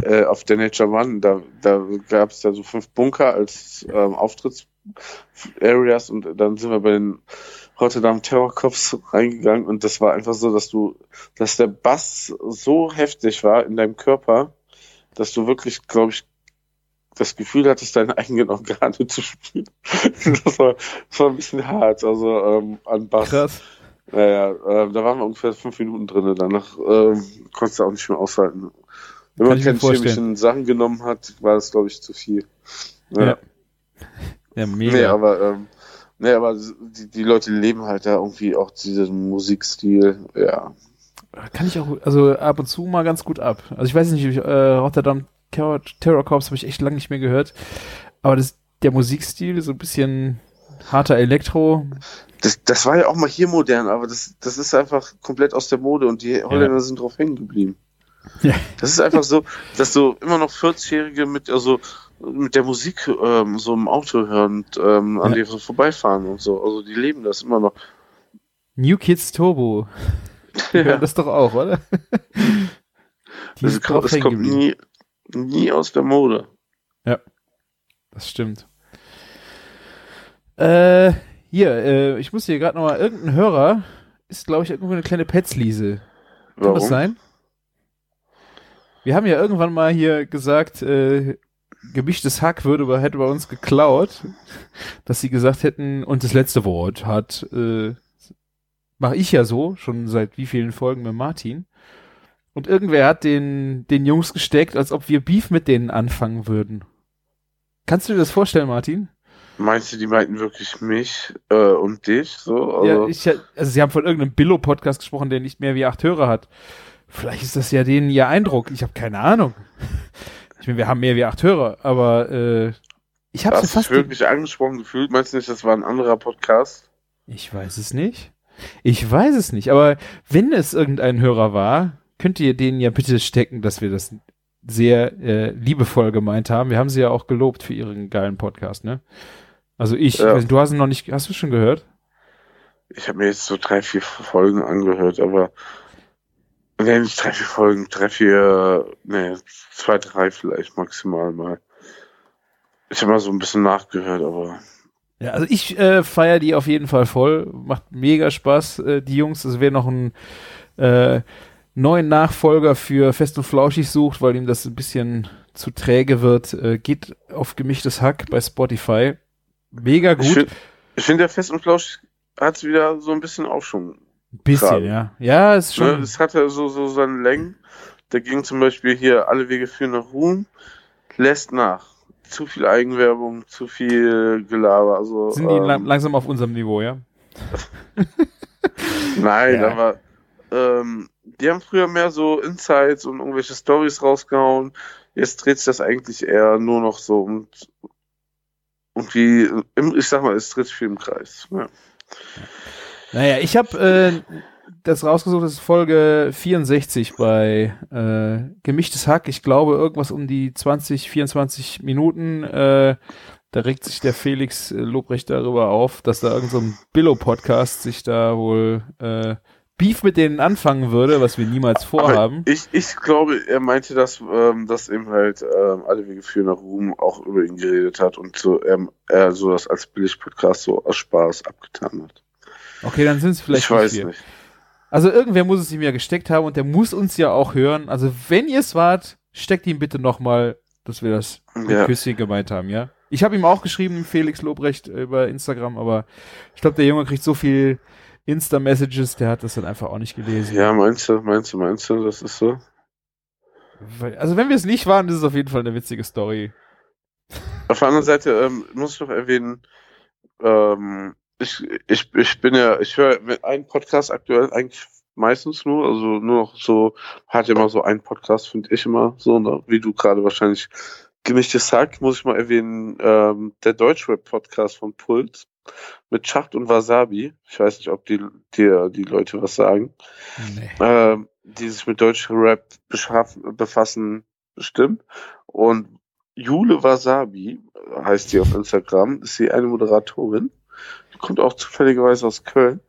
äh, auf der Nature One. Da, da gab es ja so fünf Bunker als ähm, Auftritts-Areas und dann sind wir bei den Rotterdam Terror Cops reingegangen und das war einfach so, dass du, dass der Bass so heftig war in deinem Körper, dass du wirklich, glaube ich, das Gefühl hattest, deine eigenen Organe zu spüren. Das war, das war ein bisschen hart, also ähm, an Bass. Krass. Naja, äh, da waren wir ungefähr fünf Minuten drin. Danach ähm, konntest du auch nicht mehr aushalten. Wenn Kann man keine chemischen Sachen genommen hat, war das, glaube ich, zu viel. Ja. Ja, mega. Nee, aber, ähm, nee, aber die, die Leute leben halt da irgendwie auch diesen Musikstil. Ja. Kann ich auch, also ab und zu mal ganz gut ab. Also ich weiß nicht, ich, äh, Rotterdam Terror, Terror Corps habe ich echt lange nicht mehr gehört. Aber das, der Musikstil, so ein bisschen harter Elektro. Das, das war ja auch mal hier modern, aber das, das ist einfach komplett aus der Mode und die Holländer sind drauf hängen geblieben. Ja. Das ist einfach so, dass so immer noch 40-Jährige mit, also, mit der Musik ähm, so im Auto hören und ähm, an Ja. dir so vorbeifahren und so. Also die leben das immer noch. New Kids Turbo. Die hören das doch auch, oder? Das, ist kommt, das kommt nie, nie aus der Mode. Das stimmt. Äh, hier, äh, ich muss hier gerade noch mal, irgendein Hörer ist, glaube ich, irgendwo eine kleine Petzliese. Kann Warum? das sein? Wir haben ja irgendwann mal hier gesagt, äh, gemischtes Hack würde bei, hätte bei uns geklaut, dass sie gesagt hätten, und das letzte Wort hat, äh, mache ich ja so, schon seit wie vielen Folgen mit Martin. Und irgendwer hat den, den Jungs gesteckt, als ob wir Beef mit denen anfangen würden. Kannst du dir das vorstellen, Martin? Meinst du, die meinten wirklich mich äh, und dich? So? Also, Ja, ich, also sie haben von irgendeinem Billo-Podcast gesprochen, der nicht mehr wie acht Hörer hat. Vielleicht ist das ja denen ihr Eindruck. Ich habe keine Ahnung. Ich meine, wir haben mehr wie acht Hörer, aber äh, ich habe hast du fast. dich wirklich angesprochen gefühlt? Meinst du nicht, das war ein anderer Podcast? Ich weiß es nicht. Ich weiß es nicht. Aber wenn es irgendein Hörer war, könnt ihr denen ja bitte stecken, dass wir das sehr äh, liebevoll gemeint haben. Wir haben sie ja auch gelobt für ihren geilen Podcast, ne? Also ich, Ja. du hast ihn noch nicht, hast du schon gehört? Ich habe mir jetzt so drei, vier Folgen angehört, aber nee, nicht drei, vier Folgen, drei, vier, nee, zwei, drei vielleicht maximal mal. Ich habe mal so ein bisschen nachgehört, aber Ja, also ich äh, feiere die auf jeden Fall voll. Macht mega Spaß, äh, die Jungs. Also wer noch einen äh, neuen Nachfolger für Fest und Flauschig sucht, weil ihm das ein bisschen zu träge wird, äh, geht auf gemischtes Hack bei Spotify. Mega ich gut. finde, ich find, der Fest und Flausch hat wieder so ein bisschen Aufschwung. Ein bisschen, gerade. ja. Ja, ist Ne? schon. Es hatte so, so seine Längen. Da ging zum Beispiel hier alle Wege führen nach Ruhm, lässt nach. Zu viel Eigenwerbung, zu viel Gelaber. Also, sind die ähm, lang langsam auf unserem Niveau, ja? Nein, Ja. aber ähm, die haben früher mehr so Insights und irgendwelche Stories rausgehauen. Jetzt dreht sich das eigentlich eher nur noch so irgendwie, im, ich sag mal, es tritt viel im Kreis. Ja. Naja, ich habe äh, das rausgesucht, das ist Folge 64 bei äh, Gemischtes Hack. Ich glaube, irgendwas um die 20, 24 Minuten. Äh, da regt sich der Felix äh, Lobrecht darüber auf, dass da irgendein so Billo-Podcast sich da wohl äh, Beef mit denen anfangen würde, was wir niemals vorhaben. Aber ich, ich glaube, er meinte, dass, ähm, dass eben halt ähm, alle Wege führen nach Ruhm auch über ihn geredet hat und so ähm, er so das als Billig-Podcast so aus Spaß abgetan hat. Okay, dann sind es vielleicht ich weiß wir. nicht. Also irgendwer muss es ihm ja gesteckt haben und der muss uns ja auch hören. Also wenn ihr es wart, steckt ihm bitte nochmal, dass wir das mit Ja. Küsschen gemeint haben, ja? Ich habe ihm auch geschrieben, Felix Lobrecht äh, über Instagram, aber ich glaube, der Junge kriegt so viel Insta-Messages, der hat das dann einfach auch nicht gelesen. Ja, meinst du, meinst du, meinst du, das ist so? Also wenn wir es nicht waren, ist es auf jeden Fall eine witzige Story. Auf der anderen Seite ähm, muss ich noch erwähnen, ähm, ich, ich, ich bin ja, ich höre einen Podcast aktuell eigentlich meistens nur, also nur noch so, hat immer so einen Podcast, finde ich immer so, ne, wie du gerade wahrscheinlich gemischtes Hack, muss ich mal erwähnen, ähm, der Deutschrap-Podcast von Puls mit Schacht und Wasabi. Ich weiß nicht, ob die, die, die Leute was sagen. Nee. ähm, die sich mit deutschem Rap beschaffen, befassen, bestimmt. Und Jule Wasabi heißt die auf Instagram, ist sie eine Moderatorin. Die kommt auch zufälligerweise aus Köln.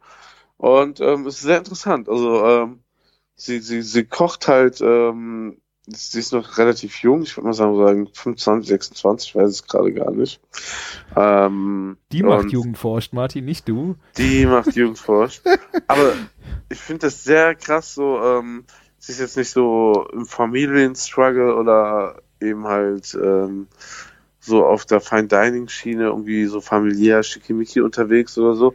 Und ähm, ist sehr interessant. Also ähm, sie, sie, sie kocht halt, ähm, sie ist noch relativ jung, ich würde mal sagen, sagen 25, 26, ich weiß es gerade gar nicht. Ähm, Die macht Jugendforscht, Martin, nicht du. die macht Jugendforsch. Aber ich finde das sehr krass, so, ähm, sie ist jetzt nicht so im Familienstruggle oder eben halt ähm, so auf der Fine Dining Schiene irgendwie so familiär schickimicki unterwegs oder so.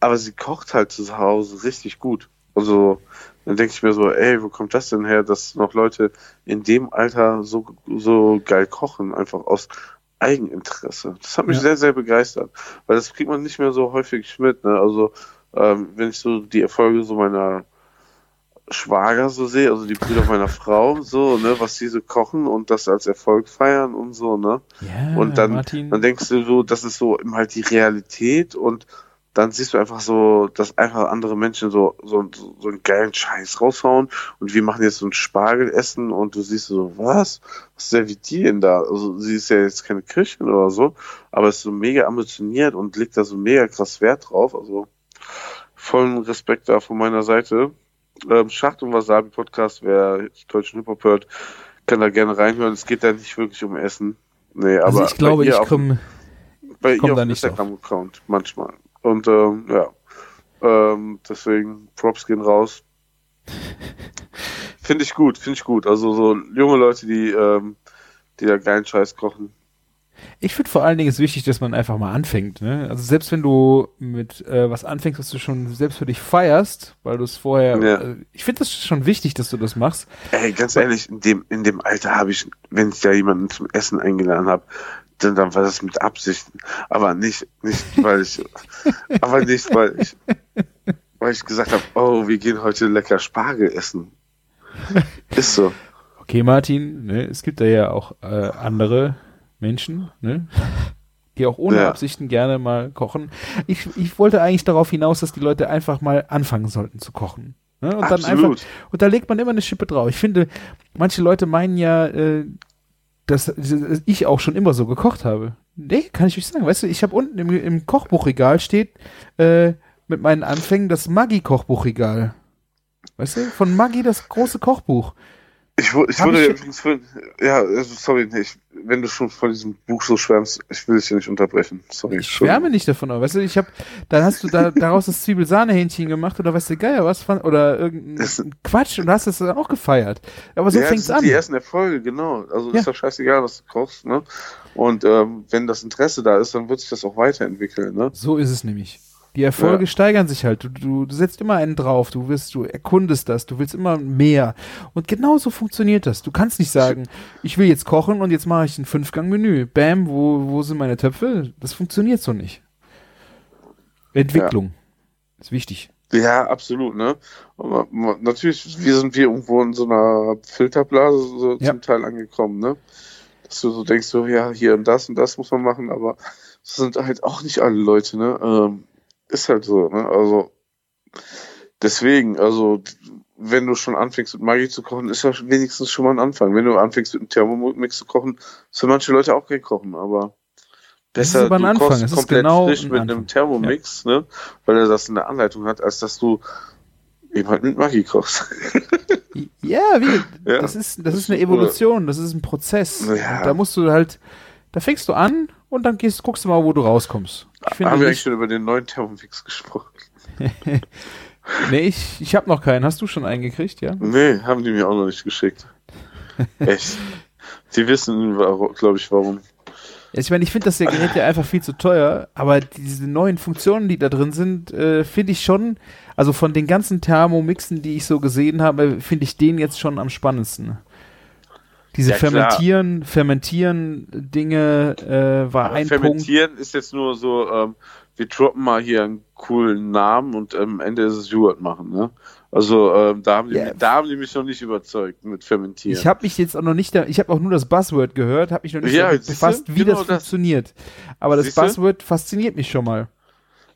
Aber sie kocht halt zu Hause richtig gut. Also dann denke ich mir so, ey, wo kommt das denn her, dass noch Leute in dem Alter so, so geil kochen, einfach aus Eigeninteresse. Das hat mich Ja. sehr, sehr begeistert, weil das kriegt man nicht mehr so häufig mit. Ne? Also ähm, wenn ich so die Erfolge so meiner Schwager so sehe, also die Brüder meiner Frau, so, ne, was die so kochen und das als Erfolg feiern und so, ne? Ja, Und dann- Martin. Dann denkst du so, das ist so halt die Realität und dann siehst du einfach so, dass einfach andere Menschen so, so, so, einen geilen Scheiß raushauen und wir machen jetzt so ein Spargelessen und du siehst so, was? Was serviert die denn da? Also sie ist ja jetzt keine Köchin oder so, aber ist so mega ambitioniert und legt da so mega krass Wert drauf. Also vollen Respekt da von meiner Seite. Ähm, Schacht und Wasabi Podcast, wer deutschen Hip-Hop hört, kann da gerne reinhören. Es geht da nicht wirklich um Essen. Nee, aber also ich glaube, ich komme. bei komm ihr auf. Instagram-Account manchmal. Und ähm, ja, ähm, deswegen Props gehen raus. Finde ich gut, finde ich gut. Also so junge Leute, die, ähm, die da geilen Scheiß kochen. Ich finde vor allen Dingen ist wichtig, dass man einfach mal anfängt. Ne? Also selbst wenn du mit äh, was anfängst, was du schon selbst für dich feierst, weil du es vorher. Ja. Äh, ich finde das schon wichtig, dass du das machst. Ey, ganz ehrlich, in dem, in dem Alter habe ich, wenn ich da jemanden zum Essen eingeladen habe, dann, dann war das mit Absichten. Aber nicht, nicht, weil ich, aber nicht, weil ich, weil ich gesagt habe, oh, wir gehen heute lecker Spargel essen. Ist so. Okay, Martin, ne? es gibt da ja auch äh, andere Menschen, ne? die auch ohne Ja. Absichten gerne mal kochen. Ich, ich wollte eigentlich darauf hinaus, dass die Leute einfach mal anfangen sollten zu kochen. Ne? Und dann einfach Absolut. Und da legt man immer eine Schippe drauf. Ich finde, manche Leute meinen ja, äh, dass ich auch schon immer so gekocht habe. Nee, kann ich nicht sagen. Weißt du, ich habe unten im, im Kochbuchregal steht äh, mit meinen Anfängen das Maggi-Kochbuchregal. Weißt du, von Maggi das große Kochbuch. Ich, ich ja übrigens für, ja, also sorry, nee, ich, wenn du schon von diesem Buch so schwärmst, ich will dich ja nicht unterbrechen. Sorry. Ich schwärme nicht davon, aber weißt du, ich habe, dann hast du da daraus das Zwiebelsahnehähnchen gemacht oder weißt du, Geier, was fand, oder irgendein Quatsch und hast es dann auch gefeiert. Aber so ja, fängt's an. die ersten Erfolge, genau. Also Ja. ist doch scheißegal, was du kochst, ne? Und ähm, wenn das Interesse da ist, dann wird sich das auch weiterentwickeln, ne? So ist es nämlich. Die Erfolge Ja. steigern sich halt. Du, du, du setzt immer einen drauf, du wirst, du erkundest das, du willst immer mehr. Und genauso funktioniert das. Du kannst nicht sagen, ich will jetzt kochen und jetzt mache ich ein Fünfgang-Menü. Bam, wo, wo sind meine Töpfe? Das funktioniert so nicht. Entwicklung ist wichtig. Ja, absolut, ne? Aber natürlich, wir sind wir irgendwo in so einer Filterblase so Ja. zum Teil angekommen, ne? Dass du so denkst, so, ja, hier und das und das muss man machen, aber Das sind halt auch nicht alle Leute, ne? Ähm, ist halt so, ne? Also deswegen, also wenn du schon anfängst mit Maggi zu kochen, ist das wenigstens schon mal ein Anfang. Wenn du anfängst mit einem Thermomix zu kochen, ist für manche Leute auch kein Kochen, aber Das ist besser aber ein Anfang. kochst Es ist komplett genau frisch ein mit Anfang. einem Thermomix, ne? Weil er das in der Anleitung hat, als dass du eben halt mit Maggi kochst. Ja, wie, Ja. das ist, das ist eine Evolution, das ist ein Prozess. Ja. Da musst du halt, da fängst du an und dann gehst, guckst du mal, wo du rauskommst. Ich finde Haben wir eigentlich schon über den neuen Thermomix gesprochen? nee, ich, ich habe noch keinen. Hast du schon einen gekriegt, ja? Nee, haben die mir auch noch nicht geschickt. Echt. Die wissen, glaube ich, warum. Ich meine, ich finde das Gerät ja einfach viel zu teuer, aber diese neuen Funktionen, die da drin sind, äh, finde ich schon, also von den ganzen Thermomixen, die ich so gesehen habe, finde ich den jetzt schon am spannendsten. Diese Ja, klar. Fermentieren, Fermentieren Dinge äh, war Aber ein Punkt. Fermentieren ist jetzt nur so, ähm, wir droppen mal hier einen coolen Namen und am Ende ist es Joghurt machen, ne? Also ähm, da, haben die, Ja. da haben die mich noch nicht überzeugt mit Fermentieren. Ich habe mich jetzt auch noch nicht, da, ich habe auch nur das Buzzword gehört, habe mich noch nicht Ja, damit befasst, wie Genau das das. funktioniert. Aber das? Buzzword fasziniert mich schon mal.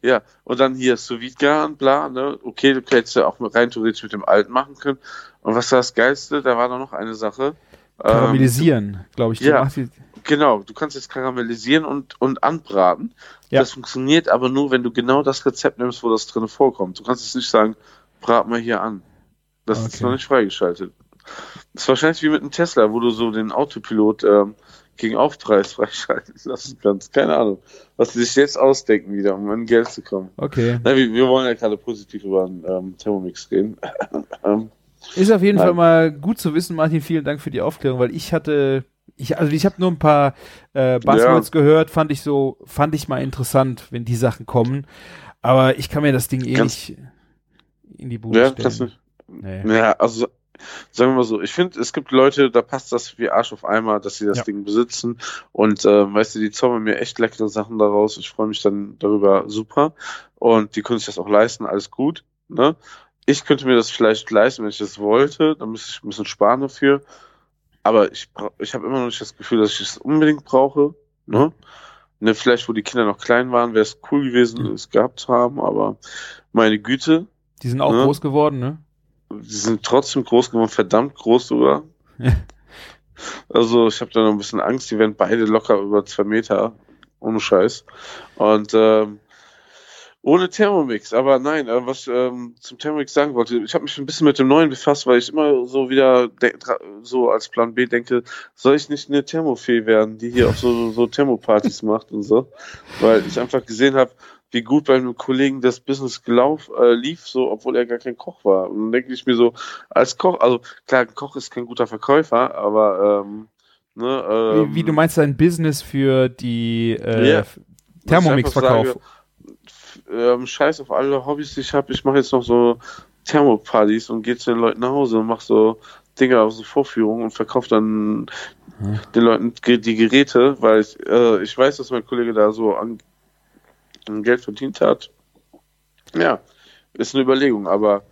Ja, und dann hier sous garen, bla, ne? Okay, du hättest ja auch rein theoretisch mit dem alten machen können. Und was war das Geilste? Da war doch noch eine Sache. Ähm, Karamellisieren, glaube ich. Ja. Genau, du kannst jetzt karamellisieren und, und anbraten. Ja. Das funktioniert aber nur, wenn du genau das Rezept nimmst, wo das drin vorkommt. Du kannst jetzt nicht sagen, brat mal hier an. Das ist Okay. noch nicht freigeschaltet. Das ist wahrscheinlich wie mit einem Tesla, wo du so den Autopilot ähm, gegen Aufpreis freischalten lassen kannst. Keine Ahnung, was sie sich jetzt ausdenken wieder, um an Geld zu kommen. Okay. Na, wir, wir wollen ja gerade positiv über einen ähm, Thermomix reden. Ist auf jeden. Fall mal gut zu wissen, Martin. Vielen Dank für die Aufklärung, weil ich hatte, ich, also ich habe nur ein paar äh, Buzzwords gehört, fand ich so, fand ich mal interessant, wenn die Sachen kommen. Aber ich kann mir das Ding eh Ganz- nicht in die Bude ja, stellen. Nee. Ja, also sagen wir mal so, ich finde, es gibt Leute, da passt das wie Arsch auf Eimer, dass sie das Ja. Ding besitzen. Und äh, weißt du, die zaubern mir echt leckere Sachen daraus. Ich freue mich dann darüber super. Und die können sich das auch leisten, alles gut. Ne? Ich könnte mir das vielleicht leisten, wenn ich das wollte. Dann müsste ich ein bisschen sparen dafür. Aber ich, ich habe immer noch nicht das Gefühl, dass ich es unbedingt brauche. Ne? Ne, vielleicht, wo die Kinder noch klein waren, wäre es cool gewesen, es gehabt zu haben. Aber meine Güte, Die sind auch Ja. groß geworden, ne? die sind trotzdem groß geworden, verdammt groß sogar. Also ich habe da noch ein bisschen Angst, die werden beide locker über zwei Meter, ohne Scheiß. Und ähm, ohne Thermomix, aber nein, äh, was ähm, zum Thermomix sagen wollte, ich habe mich ein bisschen mit dem neuen befasst, weil ich immer so wieder so als Plan B denke, soll ich nicht eine Thermofee werden, die hier auf so, so Thermopartys macht und so, weil ich einfach gesehen habe, wie gut bei einem Kollegen das Business gelauf, äh, lief, so, obwohl er gar kein Koch war. Und dann denke ich mir so, als Koch, also klar, ein Koch ist kein guter Verkäufer, aber ähm, ne, ähm, wie, wie du meinst, ein Business für die äh, Ja. Thermomix-Verkauf. Ähm, scheiß auf alle Hobbys, die ich habe. Ich mache jetzt noch so Thermopartys und gehe zu den Leuten nach Hause und mache so Dinge, so Vorführungen und verkaufe dann Hm. den Leuten die Geräte, weil ich, äh, ich weiß, dass mein Kollege da so an, an Geld verdient hat. Ja, ist eine Überlegung, aber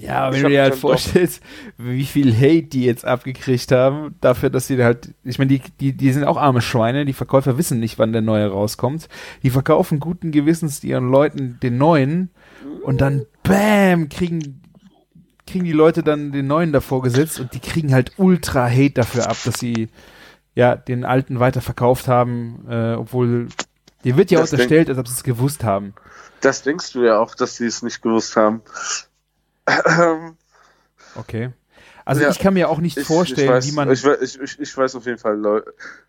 Ja, aber wenn du dir halt doch- vorstellst, wie viel Hate die jetzt abgekriegt haben, dafür, dass sie halt, ich meine, die, die, die sind auch arme Schweine, die Verkäufer wissen nicht, wann der neue rauskommt. Die verkaufen guten Gewissens ihren Leuten den neuen und dann BAM kriegen, kriegen die Leute dann den neuen davor gesetzt und die kriegen halt ultra Hate dafür ab, dass sie ja den alten weiter verkauft haben, äh, obwohl dir wird ja Das unterstellt, als ob sie es gewusst haben. das denkst du ja auch, dass sie es nicht gewusst haben. Okay. Also Ja, ich kann mir auch nicht Ich, vorstellen, ich weiß, wie man. Ich, ich, ich, weiß auf jeden Fall,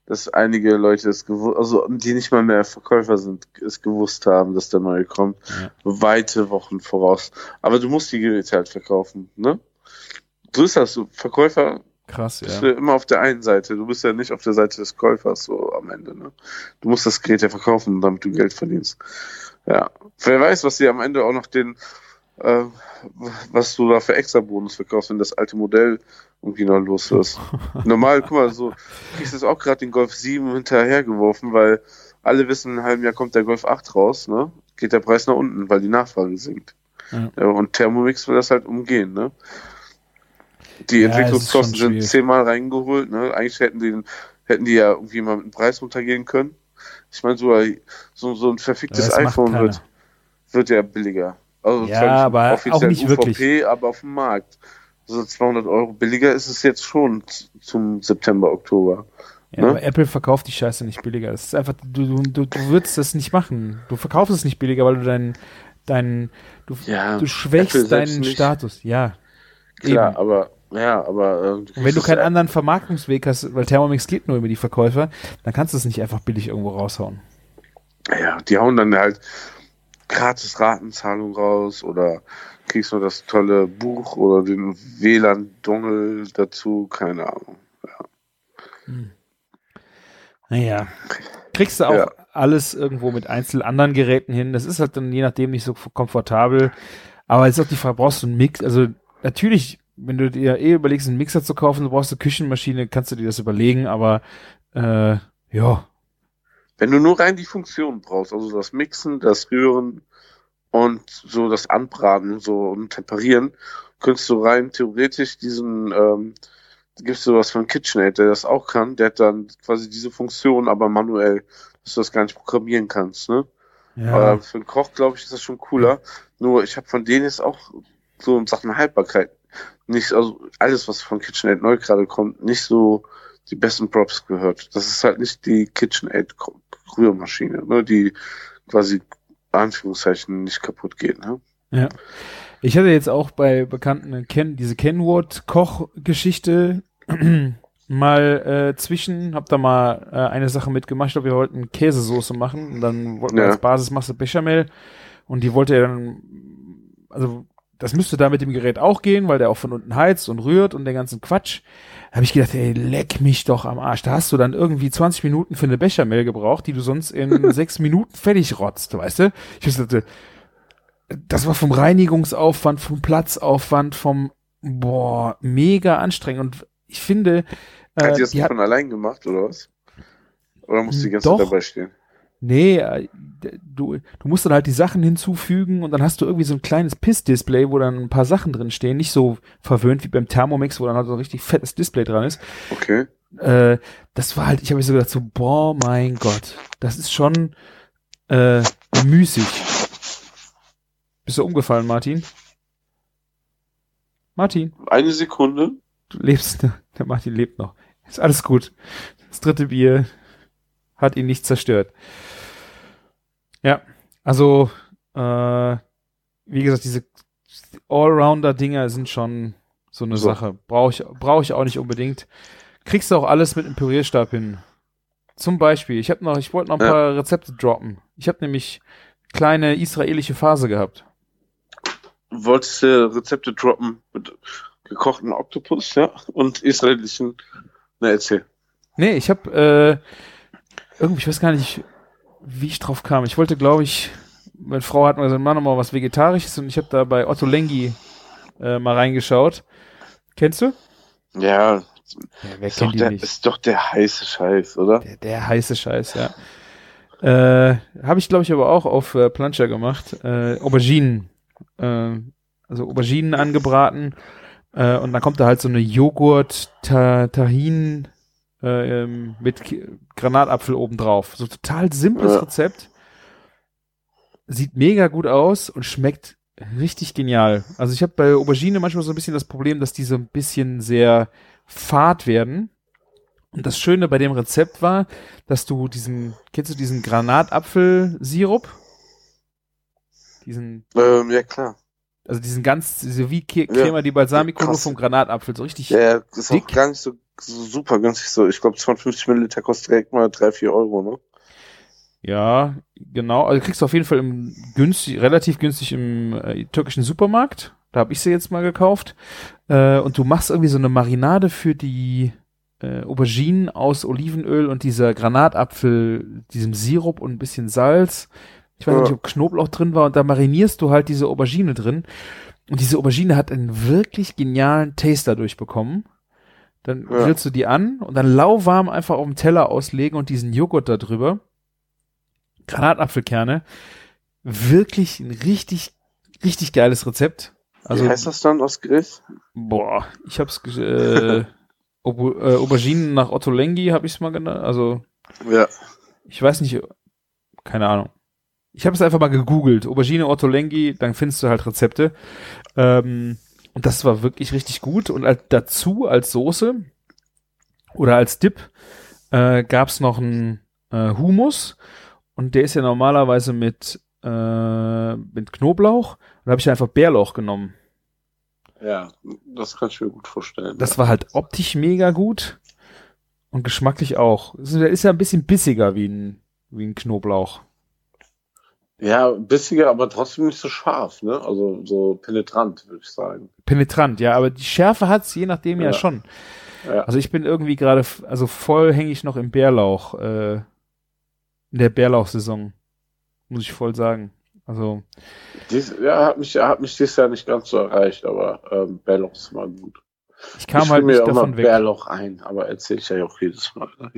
dass einige Leute es gewusst, also die nicht mal mehr Verkäufer sind, es gewusst haben, dass der neue kommt. Ja. Weite Wochen voraus. Aber du musst die Geräte halt verkaufen, ne? So ist das. Du Verkäufer Krass, bist ja. du immer auf der einen Seite. Du bist ja nicht auf der Seite des Käufers so am Ende, ne? Du musst das Gerät ja verkaufen, damit du Geld verdienst. Ja. Wer weiß, was sie am Ende auch noch den, äh, was du da für extra Bonus verkaufst, wenn das alte Modell irgendwie noch los ist. Normal, guck mal, so, kriegst jetzt auch gerade den Golf 7 hinterhergeworfen, weil alle wissen, in einem halben Jahr kommt der Golf 8 raus, ne? Geht der Preis nach unten, weil die Nachfrage sinkt. Ja. Ja, und Thermomix will das halt umgehen, ne? Die Ja, Entwicklungskosten sind zehnmal reingeholt, ne? Eigentlich hätten die, hätten die ja irgendwie mal mit dem Preis runtergehen können. Ich meine, so, so, so ein verficktes iPhone wird, wird ja billiger. Also Ja, aber auch nicht UVP, wirklich. aber auf dem Markt. So 200 Euro billiger ist es jetzt schon zum September, Oktober. Ja, Ne? aber Apple verkauft die Scheiße nicht billiger. Das ist einfach, du, du, du, würdest das nicht machen. Du verkaufst es nicht billiger, weil du deinen, deinen, du, Ja, du schwächst deinen nicht. Status. Ja. Klar, Eben. aber, ja, aber, äh, Und wenn du keinen es- anderen Vermarktungsweg hast, weil Thermomix geht nur über die Verkäufer, dann kannst du es nicht einfach billig irgendwo raushauen. Ja, die hauen dann halt gratis Ratenzahlung raus oder kriegst nur das tolle Buch oder den WLAN-Dongle dazu, keine Ahnung. Naja. Kriegst du auch Ja. alles irgendwo mit einzelnen anderen Geräten hin. Das ist halt dann je nachdem nicht so komfortabel. Aber jetzt ist auch die Frage, brauchst du einen Mix? Also natürlich, wenn du dir eh überlegst, einen Mixer zu kaufen, du brauchst eine Küchenmaschine, kannst du dir das überlegen, aber äh, ja, Wenn du nur rein die Funktion brauchst, also das Mixen, das Rühren und so das Anbraten so und Temperieren, könntest du rein theoretisch diesen, ähm, gibst du was von KitchenAid, der das auch kann, der hat dann quasi diese Funktion, aber manuell, dass du das gar nicht programmieren kannst, ne? ja. Aber für einen Koch, glaube ich, ist das schon cooler. Nur ich habe von denen jetzt auch so in Sachen Haltbarkeit nicht, also alles, was von KitchenAid neu gerade kommt, nicht so die besten Props gehört. Das ist halt nicht die KitchenAid Rührmaschine, ne, die quasi Anführungszeichen nicht kaputt geht. Ne? Ja. Ich hatte jetzt auch bei Bekannten Ken, diese Kenwood-Koch-Geschichte mal äh, zwischen, hab da mal äh, eine Sache mitgemacht. Ich glaube, wir wollten Käsesoße machen und dann wollten wir Ja. als Basis du Bechamel und die wollte er dann, also das müsste da mit dem Gerät auch gehen, weil der auch von unten heizt und rührt und den ganzen Quatsch. Da habe ich gedacht, ey, leck mich doch am Arsch. Da hast du dann irgendwie 20 Minuten für eine Bechamel gebraucht, die du sonst in sechs Minuten fertig rotzt, weißt du? Ich dachte, das war vom Reinigungsaufwand, vom Platzaufwand, vom boah, mega anstrengend. Und ich finde, Hat äh, die das die hat, von allein gemacht, oder was? Oder musst du die ganze Doch. Zeit dabei stehen? Nee, äh, du, du musst dann halt die Sachen hinzufügen und dann hast du irgendwie so ein kleines Piss-Display, wo dann ein paar Sachen drin stehen. Nicht so verwöhnt wie beim Thermomix, wo dann halt so ein richtig fettes Display dran ist. Okay. Äh, das war halt, ich habe mir so gedacht, so, boah, mein Gott, das ist schon äh, müßig. Bist du umgefallen, Martin? Martin? Eine Sekunde. Du lebst, der Martin lebt noch. Ist alles gut. Das dritte Bier hat ihn nicht zerstört. Ja, also, äh, wie gesagt, diese Allrounder-Dinger sind schon so eine So. Sache. Brauche ich, brauche ich auch nicht unbedingt. Kriegst du auch alles mit einem Pürierstab hin. Zum Beispiel, ich habe noch, ich wollte noch ein Ja. paar Rezepte droppen. Ich habe nämlich kleine israelische Phase gehabt. Wolltest du Rezepte droppen mit gekochten Oktopus, ja? Und israelischen. Na, erzähl. Nee, ich habe äh, irgendwie, ich weiß gar nicht, wie ich drauf kam. Ich wollte, glaube ich, meine Frau hat mir gesagt, mach noch mal was Vegetarisches und ich habe da bei Otto Lengi äh, mal reingeschaut. Kennst du? Ja, Ja, wer ist doch, der, ist doch der heiße Scheiß, oder? Der, der heiße Scheiß, ja. Äh, habe ich, glaube ich, aber auch auf äh, Plancha gemacht. Äh, Auberginen. Äh, also Auberginen angebraten. Äh, und dann kommt da halt so eine Joghurt-Tahin äh, ähm, mit Granatapfel obendrauf. So total simples Ja. Rezept. Sieht mega gut aus und schmeckt richtig genial. Also ich habe bei Aubergine manchmal so ein bisschen das Problem, dass die so ein bisschen sehr fad werden. Und das Schöne bei dem Rezept war, dass du diesen, kennst du diesen Granatapfelsirup? Diesen, Ähm, ja, klar. also diesen ganz, diese wie Ke- Ja. Crema di Balsamico, nur vom Granatapfel, so richtig. Ja, ist dick. auch gar nicht so, so super günstig. So, ich glaube, 250 Milliliter kostet direkt mal 3, 4 Euro, ne? Ja, genau. Also kriegst du auf jeden Fall im günstig, relativ günstig im äh, türkischen Supermarkt. Da habe ich sie jetzt mal gekauft. Äh, und du machst irgendwie so eine Marinade für die äh, Auberginen aus Olivenöl und dieser Granatapfel, diesem Sirup und ein bisschen Salz. Ich weiß Ja. nicht, ob Knoblauch drin war. Und da marinierst du halt diese Aubergine drin. Und diese Aubergine hat einen wirklich genialen Taste dadurch bekommen. Dann Ja. grillst du die an und dann lauwarm einfach auf dem Teller auslegen und diesen Joghurt da drüber. Granatapfelkerne. Wirklich ein richtig, richtig geiles Rezept. Also, Wie heißt das dann aus Gericht? boah, ich hab's, äh, Auber- äh, Auberginen nach Otto Lengi habe ich's mal genannt. Also, Ja. Ich weiß nicht, keine Ahnung. Ich habe es einfach mal gegoogelt, Aubergine Ottolenghi, dann findest du halt Rezepte. Ähm, das war wirklich richtig gut. Und als, dazu als Soße oder als Dip äh, gab es noch einen äh, Hummus und der ist ja normalerweise mit, äh, mit Knoblauch. Da habe ich einfach Bärlauch genommen. Ja, das kann ich mir gut vorstellen. Das war halt optisch mega gut und geschmacklich auch. Ist- ist ja ein bisschen bissiger wie ein, wie ein Knoblauch. Ja, bissiger, aber trotzdem nicht so scharf, ne? Also so penetrant, würde ich sagen. Penetrant, ja, aber die Schärfe hat's je nachdem ja, Ja. schon. Ja. Also ich bin irgendwie gerade, also voll hänge ich noch im Bärlauch, äh, in der Bärlauchsaison, muss ich voll sagen. Also Dies, ja, hat mich, hat mich dieses Jahr nicht ganz so erreicht, aber ähm, Bärlauch ist mal gut. ich kam ich halt nicht mir immer davon weg. Bärlauch ein, aber erzähle ich ja auch jedes Mal. ne?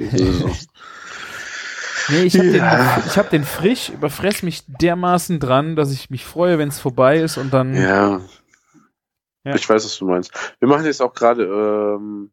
Nee, ich habe Ja. den, ich hab den frisch, überfress mich dermaßen dran, dass ich mich freue, wenn es vorbei ist und dann. ja. Ja. Ich weiß, was du meinst. Wir machen jetzt auch gerade ähm,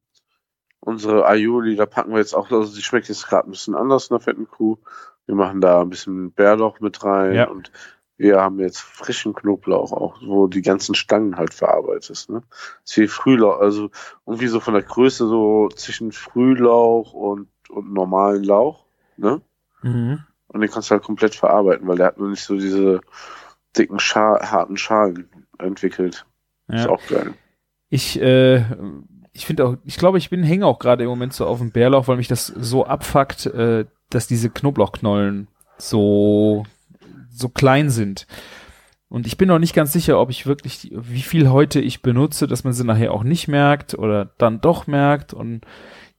unsere Aioli, da packen wir jetzt auch, also die schmeckt jetzt gerade ein bisschen anders in der fetten Kuh. Wir machen da ein bisschen Bärlauch mit rein Ja. und wir haben jetzt frischen Knoblauch auch, wo die ganzen Stangen halt verarbeitet ist. Ne? Das ist wie Frühlauch, also irgendwie so von der Größe so zwischen Frühlauch und, und normalen Lauch. Ne? Mhm. Und den kannst du halt komplett verarbeiten, weil der hat nur nicht so diese dicken, Scha harten Schalen entwickelt. Ist Ja. auch geil. Ich, äh, ich finde auch, ich glaube, ich bin hänge auch gerade im Moment so auf dem Bärlauch, weil mich das so abfuckt, äh, dass diese Knoblauchknollen so so klein sind. Und ich bin noch nicht ganz sicher, ob ich wirklich, wie viel heute ich benutze, dass man sie nachher auch nicht merkt oder dann doch merkt. Und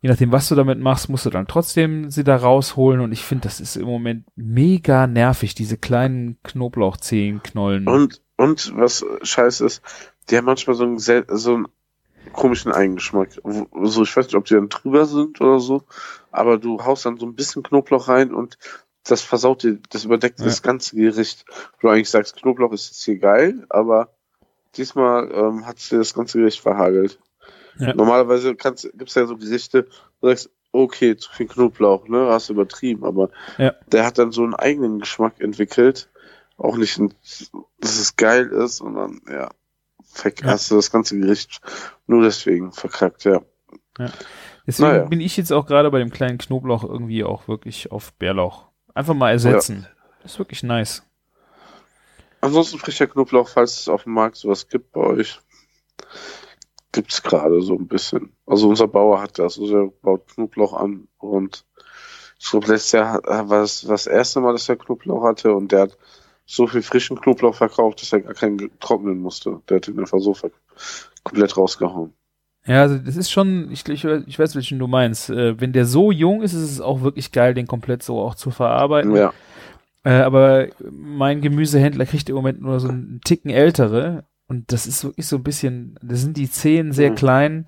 je nachdem, was du damit machst, musst du dann trotzdem sie da rausholen. Und ich finde, das ist im Moment mega nervig, diese kleinen Knoblauchzehenknollen. Und, und was scheiße ist, die haben manchmal so einen, sel- so einen komischen Eigengeschmack. So, ich weiß nicht, ob die dann drüber sind oder so, aber du haust dann so ein bisschen Knoblauch rein und das versaut dir, das überdeckt Ja. das ganze Gericht. Du eigentlich sagst, Knoblauch ist jetzt hier geil, aber diesmal ähm, hat dir das ganze Gericht verhagelt. Ja. Normalerweise kannst, gibt's ja so Gerichte, wo du sagst, okay, zu viel Knoblauch, ne, hast du übertrieben, aber Ja. der hat dann so einen eigenen Geschmack entwickelt. Auch nicht, ein, dass es geil ist, sondern ja, verk Ja. hast du das ganze Gericht nur deswegen verkackt, ja. Deswegen Naja. bin ich jetzt auch gerade bei dem kleinen Knoblauch irgendwie auch wirklich auf Bärlauch. Einfach mal ersetzen. Das ist wirklich nice. Ansonsten frischer Knoblauch, falls es auf dem Markt sowas gibt bei euch, gibt's gerade so ein bisschen. Also unser Bauer hat das, also er baut Knoblauch an und ich glaube, letztes Jahr war es das erste Mal, dass er Knoblauch hatte und der hat so viel frischen Knoblauch verkauft, dass er gar keinen trocknen musste. Der hat ihn einfach so komplett rausgehauen. Ja, also das ist schon, ich, ich, ich weiß, welchen du meinst. Äh, wenn der so jung ist, ist es auch wirklich geil, den komplett so auch zu verarbeiten. Ja, Äh, aber mein Gemüsehändler kriegt im Moment nur so einen Ticken ältere. Und das ist wirklich so ein bisschen, da sind die Zehen sehr Mhm. klein,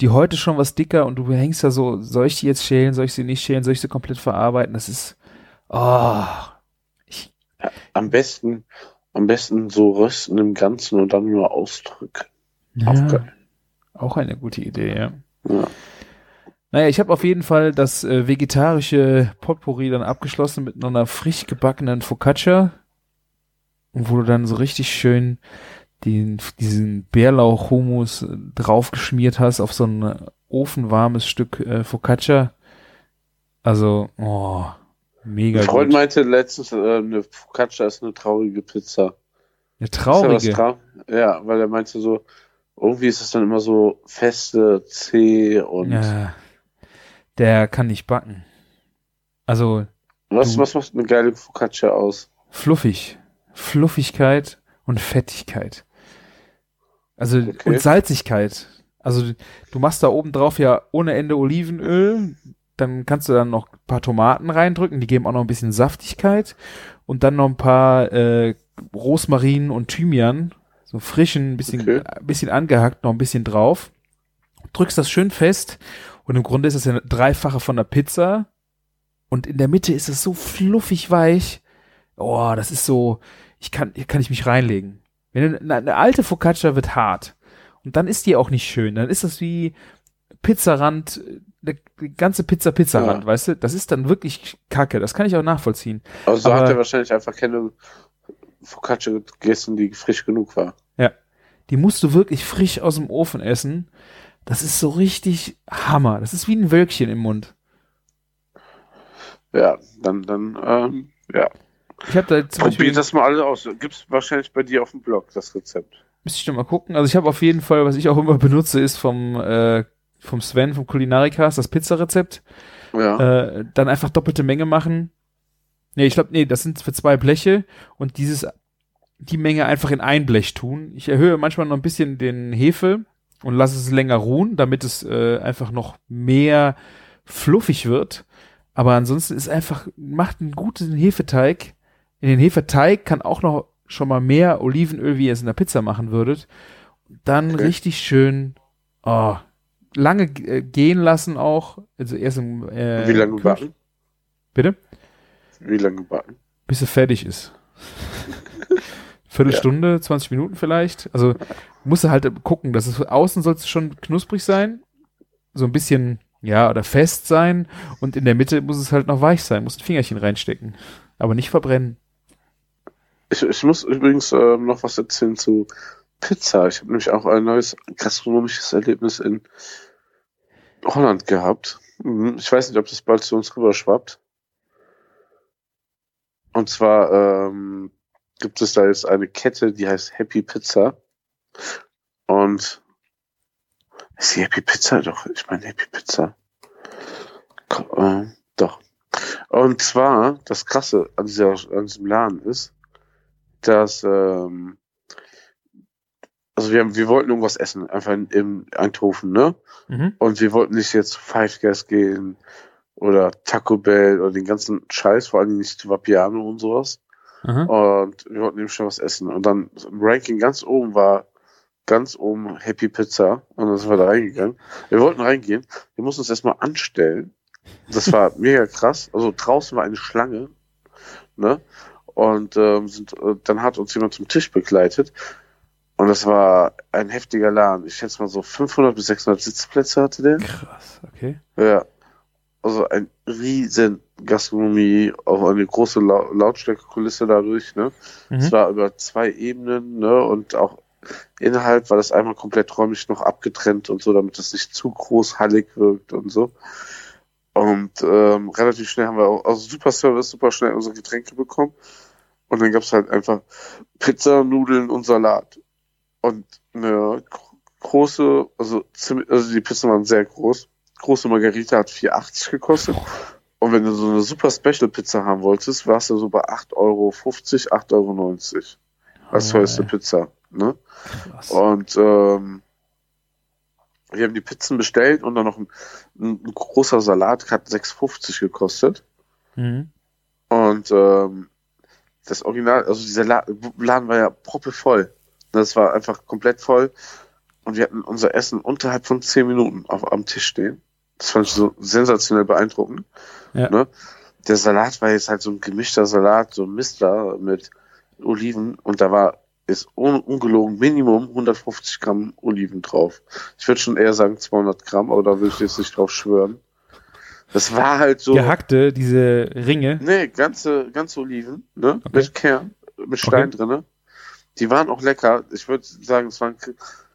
die heute schon was dicker und du hängst da so, soll ich die jetzt schälen, soll ich sie nicht schälen, soll ich sie komplett verarbeiten? Das ist, oh, ich, am besten, am besten so rösten im Ganzen und dann nur ausdrücken. Auch ja, geil. auch eine gute Idee, ja. Ja. Naja, ich habe auf jeden Fall das äh, vegetarische Potpourri dann abgeschlossen mit einer frisch gebackenen Focaccia, wo du dann so richtig schön den, diesen Bärlauch-Hummus draufgeschmiert hast auf so ein ofenwarmes Stück äh, Focaccia. Also, oh, mega Ein Freund gut. meinte letztens, äh, eine Focaccia ist eine traurige Pizza. Eine Ist ja, traurige. trau ja, weil er meinte so, irgendwie ist es dann immer so feste, zäh und Ja, der kann nicht backen. Also, was, was macht eine geile Focaccia aus? fluffig. Fluffigkeit und Fettigkeit. Also Okay. und Salzigkeit. Also du machst da oben drauf ja ohne Ende Olivenöl, dann kannst du dann noch ein paar Tomaten reindrücken, die geben auch noch ein bisschen Saftigkeit und dann noch ein paar äh, Rosmarin und Thymian, so frischen, ein bisschen, Okay. bisschen angehackt, noch ein bisschen drauf. Drückst das schön fest und im Grunde ist es ja eine dreifache von der Pizza und in der Mitte ist es so fluffig weich. Oh, das ist so, ich kann, hier kann ich mich reinlegen. Wenn eine, eine alte Focaccia wird hart und dann ist die auch nicht schön. Dann ist das wie Pizzarand, der, die ganze Pizza Pizzarand, Ja. weißt du? Das ist dann wirklich Kacke. Das kann ich auch nachvollziehen. Also Aber- hat er wahrscheinlich einfach keine Focaccia gegessen, die frisch genug war. Die musst du wirklich frisch aus dem Ofen essen. Das ist so richtig Hammer. Das ist wie ein Wölkchen im Mund. Ja, dann, dann, ähm, ja. Ich habe da zum Probiert das mal alle aus. Gibt's wahrscheinlich bei dir auf dem Blog, das Rezept. müsste ich noch mal gucken. Also ich habe auf jeden Fall, was ich auch immer benutze, ist vom, äh, vom Sven, vom Kulinarikas, das Pizzarezept. Ja. Äh, dann einfach doppelte Menge machen. Nee, ich glaube, nee, das sind für zwei Bleche und dieses, die Menge einfach in ein Blech tun. Ich erhöhe manchmal noch ein bisschen den Hefe und lasse es länger ruhen, damit es äh, einfach noch mehr fluffig wird. Aber ansonsten ist einfach, macht einen guten Hefeteig. In den Hefeteig kann auch noch schon mal mehr Olivenöl, wie ihr es in der Pizza machen würdet. Dann Okay. richtig schön, oh, lange äh, gehen lassen auch. Also erst im, äh, Wie lange backen? Bitte? Wie lange backen? Bis er fertig ist. Viertelstunde, 20 Minuten vielleicht. Also musst du halt gucken, dass es außen soll es schon knusprig sein. So ein bisschen, ja, oder fest sein. Und in der Mitte muss es halt noch weich sein. Muss ein Fingerchen reinstecken. Aber nicht verbrennen. Ich, ich muss übrigens ähm, noch was erzählen zu Pizza. Ich habe nämlich auch ein neues gastronomisches Erlebnis in Holland gehabt. Mhm. Ich weiß nicht, ob das bald zu uns rüberschwappt. Und zwar ähm, gibt es da jetzt eine Kette, die heißt Happy Pizza. Und ist die Happy Pizza? Doch, ich meine Happy Pizza. Ko- Äh, doch. Und zwar, das Krasse an, dieser, an diesem Laden ist, dass, ähm, also wir, haben, wir wollten irgendwas essen, einfach in, im Eindhoven, ne? Mhm. Und wir wollten nicht jetzt Five Guys gehen oder Taco Bell oder den ganzen Scheiß, vor allem nicht zu Vapiano und sowas. Aha. Und wir wollten eben schon was essen. Und dann im Ranking ganz oben war ganz oben Happy Pizza. Und dann sind wir da reingegangen. Wir wollten reingehen. Wir mussten uns erstmal anstellen. Das war mega krass. Also draußen war eine Schlange. Ne? Und ähm, sind, äh, dann hat uns jemand zum Tisch begleitet. Und das war ein heftiger Laden. Ich schätze mal so 500 bis 600 Sitzplätze hatte der. Krass, okay. Ja. Also ein riesen Gastronomie, auch eine große Lau Lautstärkekulisse dadurch, ne? Es Mhm. war über zwei Ebenen, ne? Und auch innerhalb war das einmal komplett räumlich noch abgetrennt und so, damit es nicht zu groß hallig wirkt und so. Und ähm, relativ schnell haben wir auch, also super Service, super schnell unsere Getränke bekommen. Und dann gab's halt einfach Pizza, Nudeln und Salat. Und eine gro- große, also, ziemlich, also die Pizzen waren sehr groß. Große Margarita hat 4,80 gekostet. Und wenn du so eine super Special Pizza haben wolltest, warst du so bei 8,50 Euro, 8,90 Euro als Oh, teuerste. Pizza. Ne? Krass. Und ähm, wir haben die Pizzen bestellt und dann noch ein, ein, großer Salat hat 6,50 gekostet. Mhm. Und ähm, das Original, also dieser La Laden war ja proppevoll. Das war einfach komplett voll. Und wir hatten unser Essen unterhalb von 10 Minuten auf, am Tisch stehen. Das fand ich so sensationell beeindruckend. Ja. Ne? Der Salat war jetzt halt so ein gemischter Salat, so ein Mister mit Oliven. Und da war ist un ungelogen Minimum 150 Gramm Oliven drauf. Ich würde schon eher sagen 200 Gramm, aber da würde ich jetzt nicht drauf schwören. Das war halt so. Gehackte, diese Ringe. Nee, ganze, ganze Oliven, ne? Okay. Mit Kern, mit Stein Okay. drinne. Die waren auch lecker. Ich würde sagen, es waren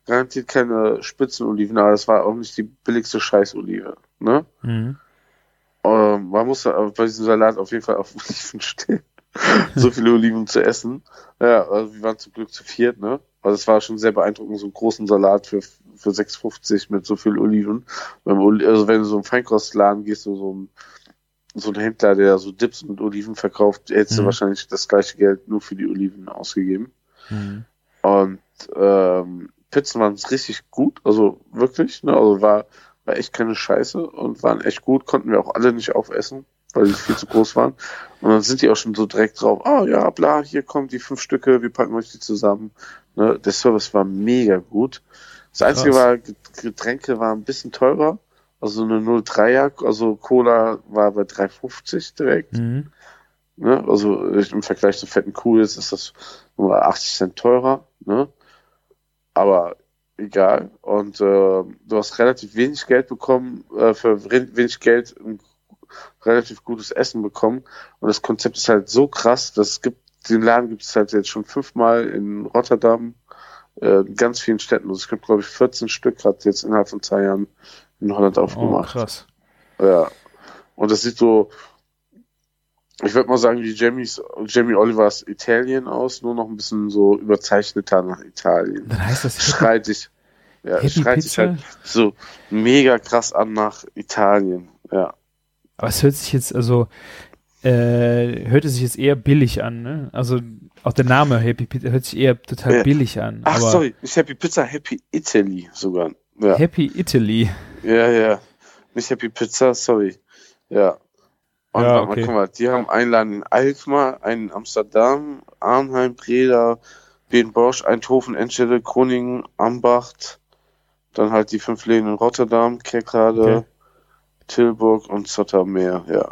garantiert keine Spitzenoliven, aber das war auch nicht die billigste Scheißolive, ne? Mhm. Ähm, man muss aber bei diesem Salat auf jeden Fall auf Oliven stehen. so viele Oliven zu essen. Ja, also wir waren zum Glück zu viert, ne? Also es war schon sehr beeindruckend, so einen großen Salat für, für 6,50 mit so viel Oliven. Also wenn du so einen Feinkostladen gehst, so, so ein so ein Händler, der so Dips mit Oliven verkauft, hättest du Mhm. wahrscheinlich das gleiche Geld nur für die Oliven ausgegeben. Mhm. Und ähm, Pizzen waren richtig gut, also wirklich, ne? Also war, war echt keine Scheiße und waren echt gut, konnten wir auch alle nicht aufessen, weil die viel zu groß waren. Und dann sind die auch schon so direkt drauf, ah ja, bla, hier kommen die fünf Stücke, wir packen euch die zusammen. Ne? Der Service war mega gut. Das Einzige Krass. war, Get- Getränke waren ein bisschen teurer. Also eine 03er, also Cola war bei 3,50 direkt. Mhm. Ne? Also im Vergleich zu fetten Cool ist das nur 80 Cent teurer. Ne? Aber egal. Und äh, du hast relativ wenig Geld bekommen, äh, für wenig Geld ein relativ gutes Essen bekommen. Und das Konzept ist halt so krass, dass es gibt, den Laden gibt es halt jetzt schon fünfmal in Rotterdam, äh, in ganz vielen Städten. Also es gibt, glaube ich, 14 Stück gerade jetzt innerhalb von zwei Jahren in Holland aufgemacht. Oh, krass. Ja. Und das sieht so, ich würde mal sagen, wie Jamie's, Jamie Olivers Italien aus, nur noch ein bisschen so überzeichneter nach Italien. Dann heißt das Schreit sich, ja, schreit sich halt so mega krass an nach Italien. Ja. Aber es hört sich jetzt, also, äh, hört es sich jetzt eher billig an, ne? Also, auch der Name Happy Pizza hört sich eher total Ja. billig an. Ach, aber sorry, nicht Happy Pizza, Happy Italy sogar. Ja, Happy Italy. ja, ja. Nicht Happy Pizza, sorry. Ja. Und Ja, mal, okay. guck mal, die haben einen Laden in Alkmaar, einen in Amsterdam, Arnheim, Breda, Bosch, Eindhoven, Enschede, Groningen, Ambacht, dann halt die fünf Läden in Rotterdam, Kerkrade, Okay. Tilburg und Zotternmeer, ja.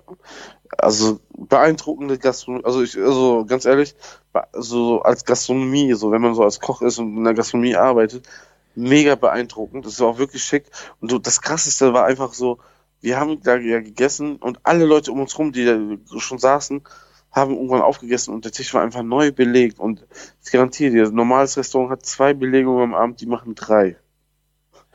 Also beeindruckende Gastronomie, also ich, also ganz ehrlich, so als Gastronomie, so wenn man so als Koch ist und in der Gastronomie arbeitet, mega beeindruckend. Das war auch wirklich schick. Und so, das krasseste war einfach so, wir haben da ja gegessen und alle Leute um uns rum, die da schon saßen, haben irgendwann aufgegessen und der Tisch war einfach neu belegt. Und ich garantiere dir, ein normales Restaurant hat zwei Belegungen am Abend, die machen drei.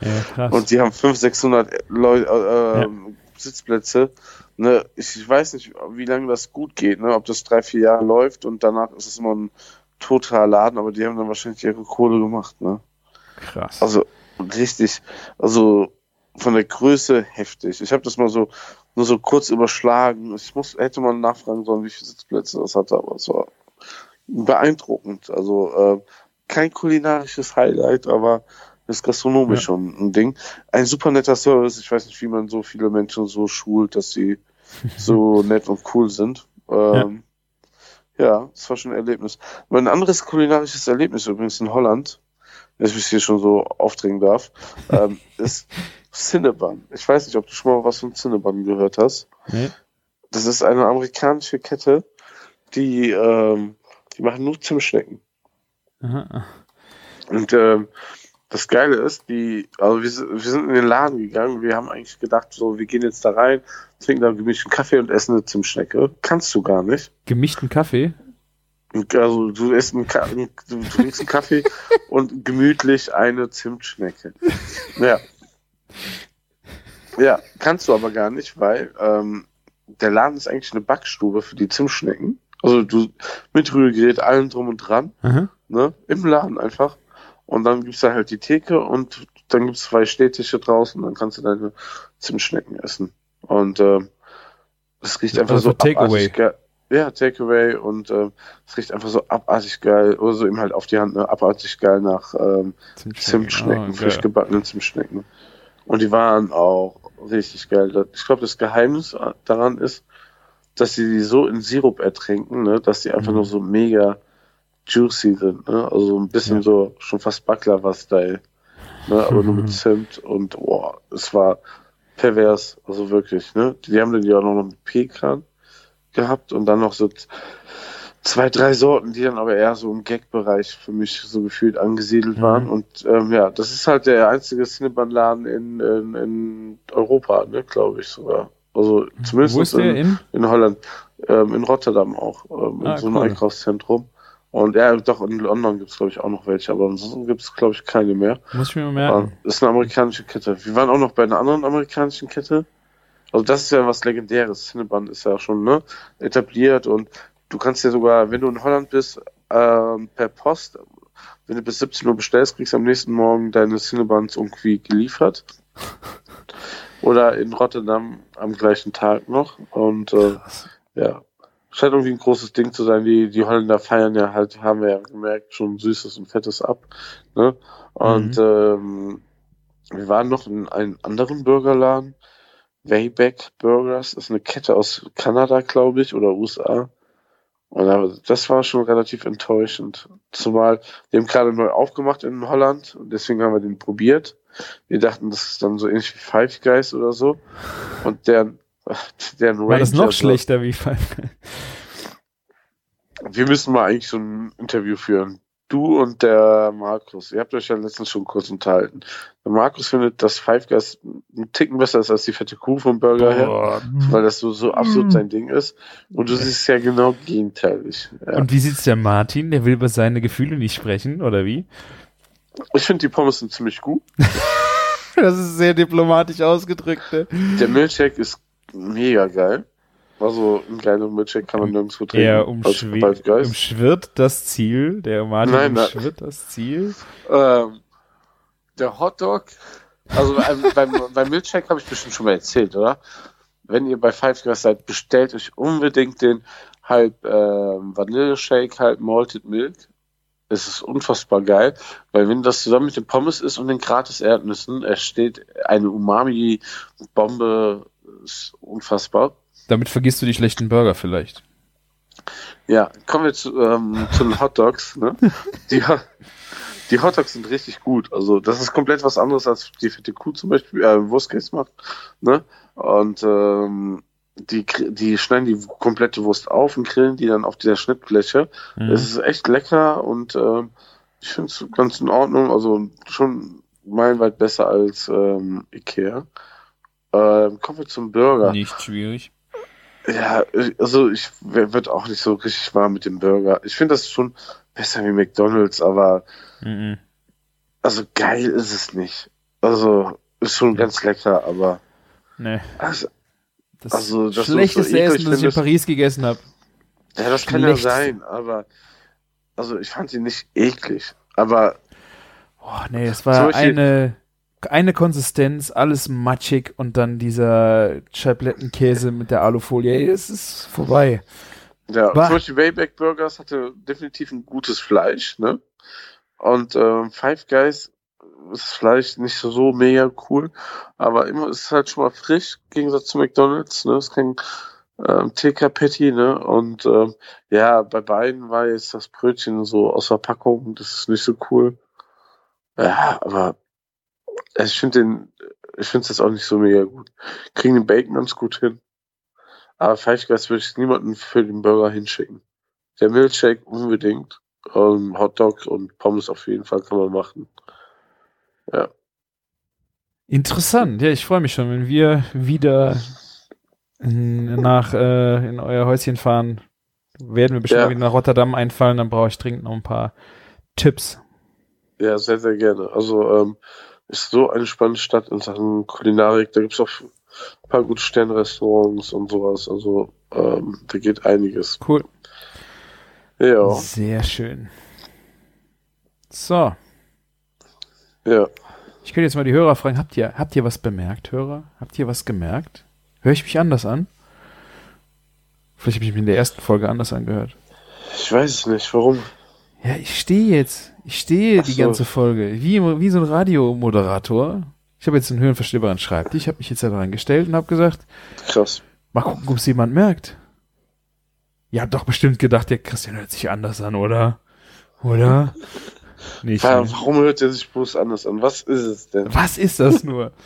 Ja. Und die haben 500, 600 Leute, äh, ähm, Sitzplätze. Ne, ich, ich weiß nicht, wie lange das gut geht, ne, ob das drei, vier Jahre läuft und danach ist es immer ein totaler Laden, aber die haben dann wahrscheinlich ihre Kohle gemacht, ne. krass. Also richtig, also von der Größe heftig. Ich habe das mal so nur so kurz überschlagen. Ich muss hätte mal nachfragen sollen, wie viele Sitzplätze das hatte, aber es war beeindruckend. Also äh, kein kulinarisches Highlight, aber ist gastronomisch Ja. schon ein Ding. Ein super netter Service. Ich weiß nicht, wie man so viele Menschen so schult, dass sie so nett und cool sind. Ähm, ja, das war schon ein Erlebnis. Aber ein anderes kulinarisches Erlebnis übrigens in Holland, dass ich mich hier schon so aufdrängen darf, ähm, ist Cinnabon. Ich weiß nicht, ob du schon mal was von Cinnabon gehört hast. Nee. Das ist eine amerikanische Kette, die, ähm, die machen nur Zimtschnecken. Aha. Und ähm, das Geile ist, die, also wir, sind- wir sind in den Laden gegangen, wir haben eigentlich gedacht, so, wir gehen jetzt da rein, trinken da gemischten Kaffee und essen eine Zimtschnecke. Kannst du gar nicht. Gemischten Kaffee? Also du isst einen, Ka du trinkst einen Kaffee und gemütlich eine Zimtschnecke. Ja. Ja, kannst du aber gar nicht, weil ähm, der Laden ist eigentlich eine Backstube für die Zimtschnecken. Also du mit Rührgerät, allem drum und dran, Aha. ne? Im Laden einfach. Und dann gibt's da halt die Theke und dann gibt's zwei Stehtische draußen, dann kannst du deine Zimtschnecken essen. Und ähm, es riecht einfach Also so Takeaway. abartig geil. Ja, Takeaway und ähm, es riecht einfach so abartig geil, oder so eben halt auf die Hand, ne, abartig geil nach ähm, Zimtschnecken, Oh, frisch geil. gebackenen Zimtschnecken. Und die waren auch richtig geil. Ich glaube, das Geheimnis daran ist, dass sie die so in Sirup ertränken, ne, dass die einfach Mhm. nur so mega juicy sind, ne? Also ein bisschen Ja. so schon fast Baklava-Style. Ne, aber nur Mhm. mit Zimt und boah, es war pervers, also wirklich, ne? Die haben dann ja auch noch mit Pekan gehabt und dann noch so zwei, drei Sorten, die dann aber eher so im Gag-Bereich für mich so gefühlt angesiedelt Mhm. waren. Und ähm, ja, das ist halt der einzige Cinnabon-Laden in, in, in Europa, ne, glaube ich sogar. Also zumindest in, in? in Holland, ähm, in Rotterdam auch, ähm, in Ah, so einem cool. Einkaufszentrum. Und ja, doch, in London gibt's glaube ich, auch noch welche, aber ansonsten gibt's glaube ich, keine mehr. Muss ich mir mal Ja, merken. ist eine amerikanische Kette. Wir waren auch noch bei einer anderen amerikanischen Kette. Also das ist ja was Legendäres. Cinnabon ist ja schon ne, etabliert und du kannst ja sogar, wenn du in Holland bist, ähm, per Post, wenn du bis 17 Uhr bestellst, kriegst du am nächsten Morgen deine Cinnabons irgendwie geliefert. Oder in Rotterdam am gleichen Tag noch. Und äh, ja, scheint irgendwie ein großes Ding zu sein. Die, die Holländer feiern ja halt, haben wir ja gemerkt, schon Süßes und Fettes ab. Ne? Und ähm, wir waren noch in einem anderen Burgerladen. Wayback Burgers ist eine Kette aus Kanada, glaube ich, oder USA. Und da- das war schon relativ enttäuschend. Zumal, wir haben gerade neu aufgemacht in Holland und deswegen haben wir den probiert. Wir dachten, das ist dann so ähnlich wie Five Guys oder so. Und deren, deren War das noch schlechter wie Guys? Wir müssen mal eigentlich so ein Interview führen. du und der Markus, ihr habt euch ja letztens schon kurz unterhalten. Der Markus findet, dass Five Guys einen Ticken besser ist als die fette Kuh vom Burger her, weil das so, so absolut sein Ding ist. Und du siehst ja genau gegenteilig. Ja. Und wie sieht's der Martin? Der will über seine Gefühle nicht sprechen, oder wie? Ich finde die Pommes sind ziemlich gut. Das ist sehr diplomatisch ausgedrückt. Ne? Der Milkshake ist mega geil. Also ein geiler Milkshake kann man nirgendwo trinken. Er als umschwe Five Guys. umschwirrt das Ziel. Der Martin Nein, umschwirrt das Ziel. Ähm, der Hotdog, also beim, beim Milkshake habe ich bestimmt schon mal erzählt, oder? Wenn ihr bei Five Guys seid, bestellt euch unbedingt den halb ähm, Vanilleshake, halb Malted Milk. Es ist unfassbar geil, weil wenn das zusammen mit den Pommes ist und den gratis Erdnüssen, entsteht eine Umami-Bombe. Ist unfassbar. Damit vergisst du die schlechten Burger vielleicht. Ja, kommen wir zu, ähm, zu den Hot Dogs. Ne? Die, die Hot Dogs sind richtig gut. Also das ist komplett was anderes als die fette Kuh zum Beispiel äh, Wurstcase macht. Ne? Und ähm, die, die schneiden die komplette Wurst auf und grillen die dann auf dieser Schnittfläche. Mhm. Es ist echt lecker und ähm, ich finde es ganz in Ordnung. Also schon meilenweit besser als ähm, Ikea. Ähm, kommen wir zum Burger. Nicht schwierig. Ja, also ich wird auch nicht so richtig warm mit dem Burger. Ich finde das schon besser wie McDonalds, aber Mhm. also geil ist es nicht. Also ist schon ganz lecker, aber Nee. also, Das Also, dass du schlechteste so Essen, das ich in Paris gegessen habe. ja, das kann ja sein, aber also ich fand ihn nicht eklig, aber Oh, nee, es war Beispiel- eine, eine Konsistenz, alles matschig und dann dieser Scheiblettenkäse mit der Alufolie. Ey, es ist vorbei. ja, Bah. zum Beispiel Wayback Burgers hatte definitiv ein gutes Fleisch, ne? Und ähm, Five Guys ist das Fleisch nicht so, mega cool, aber immer ist es halt schon mal frisch, im Gegensatz zu McDonalds, ne? ist kein ähm, TK-Patty, ne? Und ähm, ja, bei beiden war jetzt das Brötchen so aus Verpackung, das ist nicht so cool. Ja, aber ich finde den, ich finde es jetzt auch nicht so mega gut. Kriegen den Bacon ganz gut hin. Aber Five Guys würde ich niemanden für den Burger hinschicken. Der Milkshake unbedingt. Ähm, Hotdog und Pommes auf jeden Fall kann man machen. Ja. Interessant. Ja, ich freue mich schon, wenn wir wieder nach äh, in euer Häuschen fahren. Werden wir bestimmt Ja. wieder nach Rotterdam einfallen, dann brauche ich dringend noch ein paar Tipps. Ja, sehr, sehr gerne. Also ähm, ist so eine spannende Stadt in Sachen Kulinarik. Da gibt's auch ein paar gute Sternrestaurants und sowas. Also ähm, da geht einiges. Cool. Ja, Sehr schön. So, ja. ich könnte jetzt mal die Hörer fragen, habt ihr, habt ihr was bemerkt, Hörer? Habt ihr was gemerkt? Höre ich mich anders an? Vielleicht habe ich mich in der ersten Folge anders angehört. Ich weiß es nicht, warum. Ja, ich stehe jetzt. Ich stehe Ach die so. ganze Folge. Wie, wie so ein Radiomoderator. Ich habe jetzt einen höhenverstellbaren Schreibtisch, habe mich jetzt da dran gestellt und habe gesagt, Krass. mal gucken, ob es jemand merkt. Ihr habt doch bestimmt gedacht, der Christian hört sich anders an, oder? Oder? Nicht. Ja, ne? warum hört er sich bloß anders an? Was ist es denn? Was ist das nur?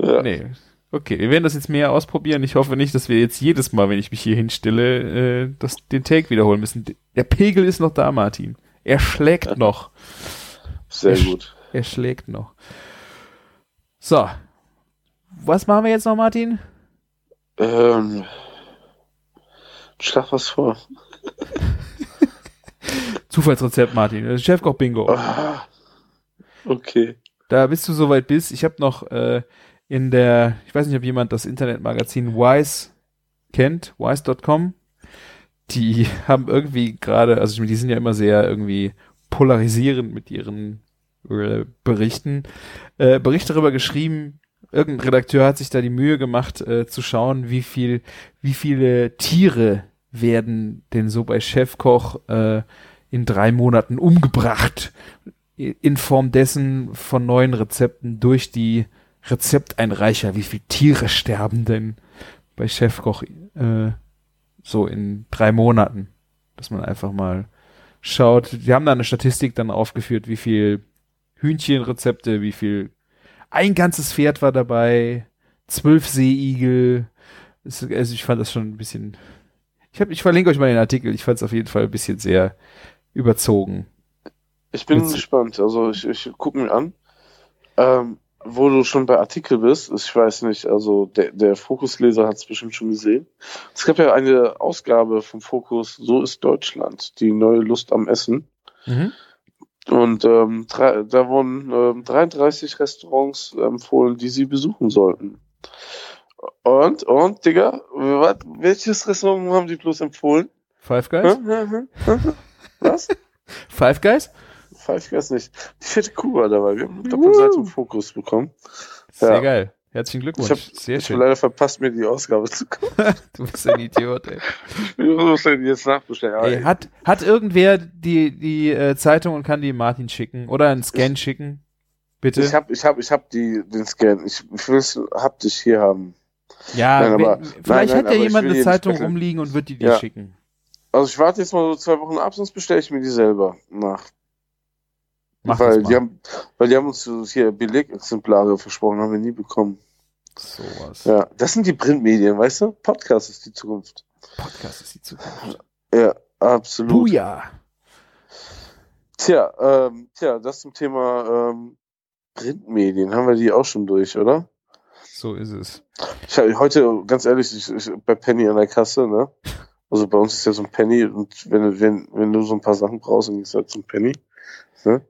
Ja. Nee. Okay, wir werden das jetzt mehr ausprobieren. Ich hoffe nicht, dass wir jetzt jedes Mal, wenn ich mich hier hinstelle, äh, das, den Take wiederholen müssen. Der Pegel ist noch da, Martin. Er schlägt noch. Sehr Ich- gut. Er schlägt noch. So. Was machen wir jetzt noch, Martin? Ähm, schlag was vor. Zufallsrezept, Martin. Chefkoch Bingo. Ah, okay. Da bist du soweit bist. Ich habe noch äh, in der, ich weiß nicht, ob jemand das Internetmagazin Wise kennt, wise.com. Die haben irgendwie gerade, also die sind ja immer sehr irgendwie polarisierend mit ihren äh, Berichten. Äh, Bericht darüber geschrieben, irgendein Redakteur hat sich da die Mühe gemacht, äh, zu schauen, wie viel, wie viele Tiere werden denn so bei Chefkoch äh, in drei Monaten umgebracht in Form dessen von neuen Rezepten durch die Rezepteinreicher, wie viele Tiere sterben denn bei Chefkoch äh, so in drei Monaten, dass man einfach mal schaut. Die haben da eine Statistik dann aufgeführt, wie viel Hühnchenrezepte, wie viel ein ganzes Pferd war dabei, zwölf Seeigel. Es- Also ich fand das schon ein bisschen. Ich hab, ich verlinke euch mal den Artikel. Ich fand es auf jeden Fall ein bisschen sehr überzogen. Ich bin du- gespannt. Also ich, ich gucke mir an. Ähm, wo du schon bei Artikel bist, ich weiß nicht, also der, der Fokusleser hat es bestimmt schon gesehen. Es gab ja eine Ausgabe vom Fokus So ist Deutschland, die neue Lust am Essen. Mhm. Und ähm, drei, da wurden ähm, 33 Restaurants empfohlen, die sie besuchen sollten. Und, und, Digga, wat, welches Restaurant haben die bloß empfohlen? Five Guys? Was? Five Guys? Five Guys nicht. Die fette Kuh war dabei. Wir haben eine Doppelseite im Fokus bekommen. Sehr Ja. geil. Herzlichen Glückwunsch. Ich habe Sehr ich hab schön. leider verpasst, mir die Ausgabe zu gucken. Du bist ein Idiot, ey. Ich muss die jetzt nachbestellen. Ey hat, hat irgendwer die, die äh, Zeitung und kann die Martin schicken? Oder einen Scan schicken? Bitte? ich hab, ich hab, ich hab die, den Scan. Ich, ich will's, hab dich hier haben. ja, nein, aber- vielleicht nein, nein, hat ja ich jemand will eine Zeitung rumliegen und wird die dir Ja. schicken. Also ich warte jetzt mal so zwei Wochen ab, sonst bestelle ich mir die selber nach. Mach weil die haben, weil die haben uns hier Belegexemplare versprochen, haben wir nie bekommen. Sowas. Ja, das sind die Printmedien, weißt du? Podcast ist die Zukunft. Podcast ist die Zukunft. Ja, absolut. Buja. Tja, ähm, tja, das zum Thema ähm, Printmedien. Haben wir die auch schon durch, oder? So ist es. Ich hab, heute, ganz ehrlich, ich, ich, bei Penny an der Kasse, ne? Also bei uns ist ja so ein Penny und wenn, du- wenn, wenn du so ein paar Sachen brauchst, dann gehst du halt zum Penny. Ne?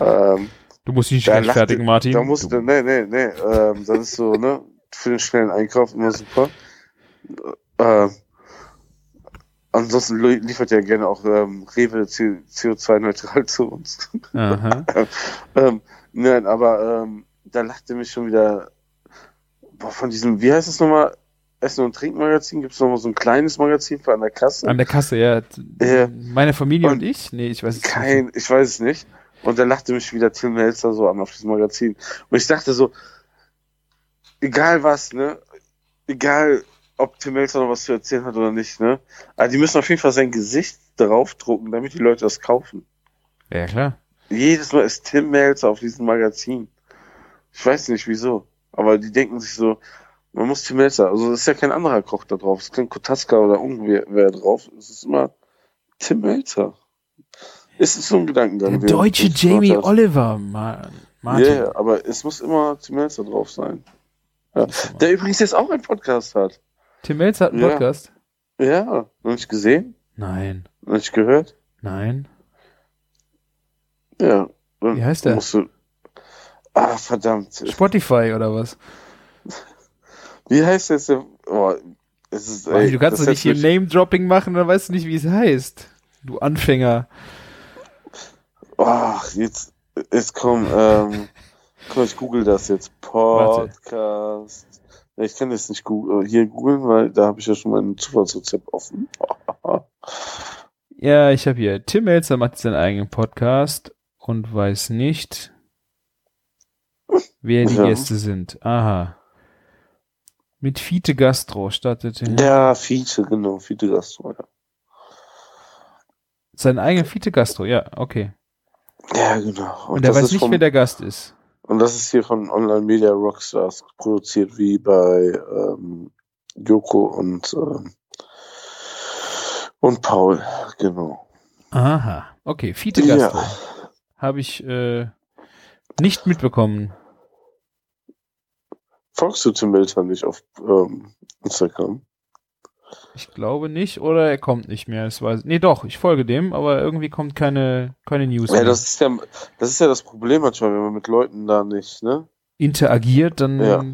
Ähm, Du musst dich nicht rechtfertigen, Martin. da musst du, nee, nee, nee, ähm, das ist so, ne? Für den schnellen Einkauf immer super. Ähm, ansonsten li- liefert ja gerne auch ähm, Rewe CO2-neutral zu uns. Aha. ähm, nein, aber ähm, da lachte mich schon wieder boah, von diesem, wie heißt es nochmal? Essen- und Trinkmagazin? Gibt es nochmal so ein kleines Magazin für an der Kasse? An der Kasse, ja. Ja. Meine Familie und, Und ich? Nee, ich weiß es nicht. Kein, ich weiß es nicht. Und da lachte mich wieder Tim Melzer so an auf diesem Magazin. Und ich dachte so, egal was, ne? Egal, ob Tim Melzer noch was zu erzählen hat oder nicht, ne? Aber die müssen auf jeden Fall sein Gesicht draufdrucken, damit die Leute das kaufen. Ja, klar. Jedes Mal ist Tim Melzer auf diesem Magazin. Ich weiß nicht wieso. Aber die denken sich so, man muss Tim Melzer, also es ist ja kein anderer Koch da drauf. Es ist kein Kotaska oder irgendwer wer drauf. Es ist immer Tim Melzer. Ist es so ein Gedankengang? Der deutsche Jamie? Oliver, Mann. Ja, Martin. ja, aber es muss immer Tim Melzer drauf sein. Ja. Der übrigens jetzt auch einen Podcast hat. Tim Melzer hat einen Ja. Podcast? Ja, noch nicht gesehen? Nein. Noch nicht gehört? Nein. Ja. Dann Wie heißt der? Musst du... Ah, verdammt. Spotify oder was? Wie heißt jetzt der... Oh, es ist, ey, du kannst das doch nicht hier Name-Dropping machen, dann weißt du nicht, wie es heißt. Du Anfänger. Ach, jetzt, jetzt komm, ähm, komm, ich google das jetzt. Warte. Podcast. Ja, ich kann das nicht goog- äh, hier googeln, weil da habe ich ja schon mein Zufallsrezept offen. Ja, ich habe hier. Tim Melzer macht seinen eigenen Podcast und weiß nicht, wer die Ja. Gäste sind. Aha. Mit Fiete Gastro startete Ja, Fiete, genau, Fiete Gastro, ja. sein eigener Fiete Gastro. Ja, okay. Ja, genau. Und, er das weiß nicht, vom- wer der Gast ist. Und das ist hier von Online Media Rockstars produziert, wie bei ähm, Joko und, ähm, und Paul, genau. Aha. Okay, Fiete Ja. Gastro. Habe ich äh, nicht mitbekommen. Folgst du Tim Melzer nicht auf ähm, Instagram? Ich glaube nicht, oder er kommt nicht mehr. Das weiß, nee, doch, ich folge dem, aber irgendwie kommt keine, keine News Ja, mehr. das ist ja, das ist ja das Problem manchmal, wenn man mit Leuten da nicht, ne? Interagiert, dann Ja.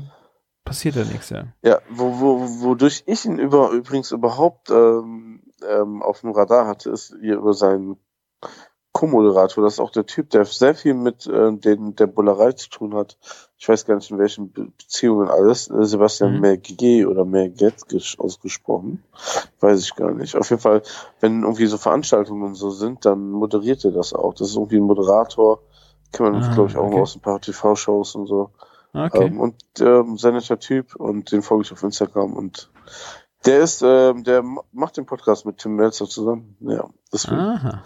passiert ja nichts, ja. Ja, wo, wo, wodurch ich ihn über, übrigens überhaupt ähm, ähm, auf dem Radar hatte, ist hier über seinen Co-Moderator. Das ist auch der Typ, der sehr viel mit äh, den, der Bullerei zu tun hat. Ich weiß gar nicht, in welchen Be Beziehungen alles. Äh, Sebastian Mhm. Merget oder Merget ausgesprochen. Weiß ich gar nicht. Auf jeden Fall, wenn irgendwie so Veranstaltungen und so sind, dann moderiert er das auch. Das ist irgendwie ein Moderator. Kennt man, Ah, glaube ich, auch okay. aus ein paar TV-Shows und so. Okay. Ähm, und ähm, sehr netter Typ und den folge ich auf Instagram und der ist, ähm, der ma- macht den Podcast mit Tim Melzer zusammen. Ja, deswegen. Aha.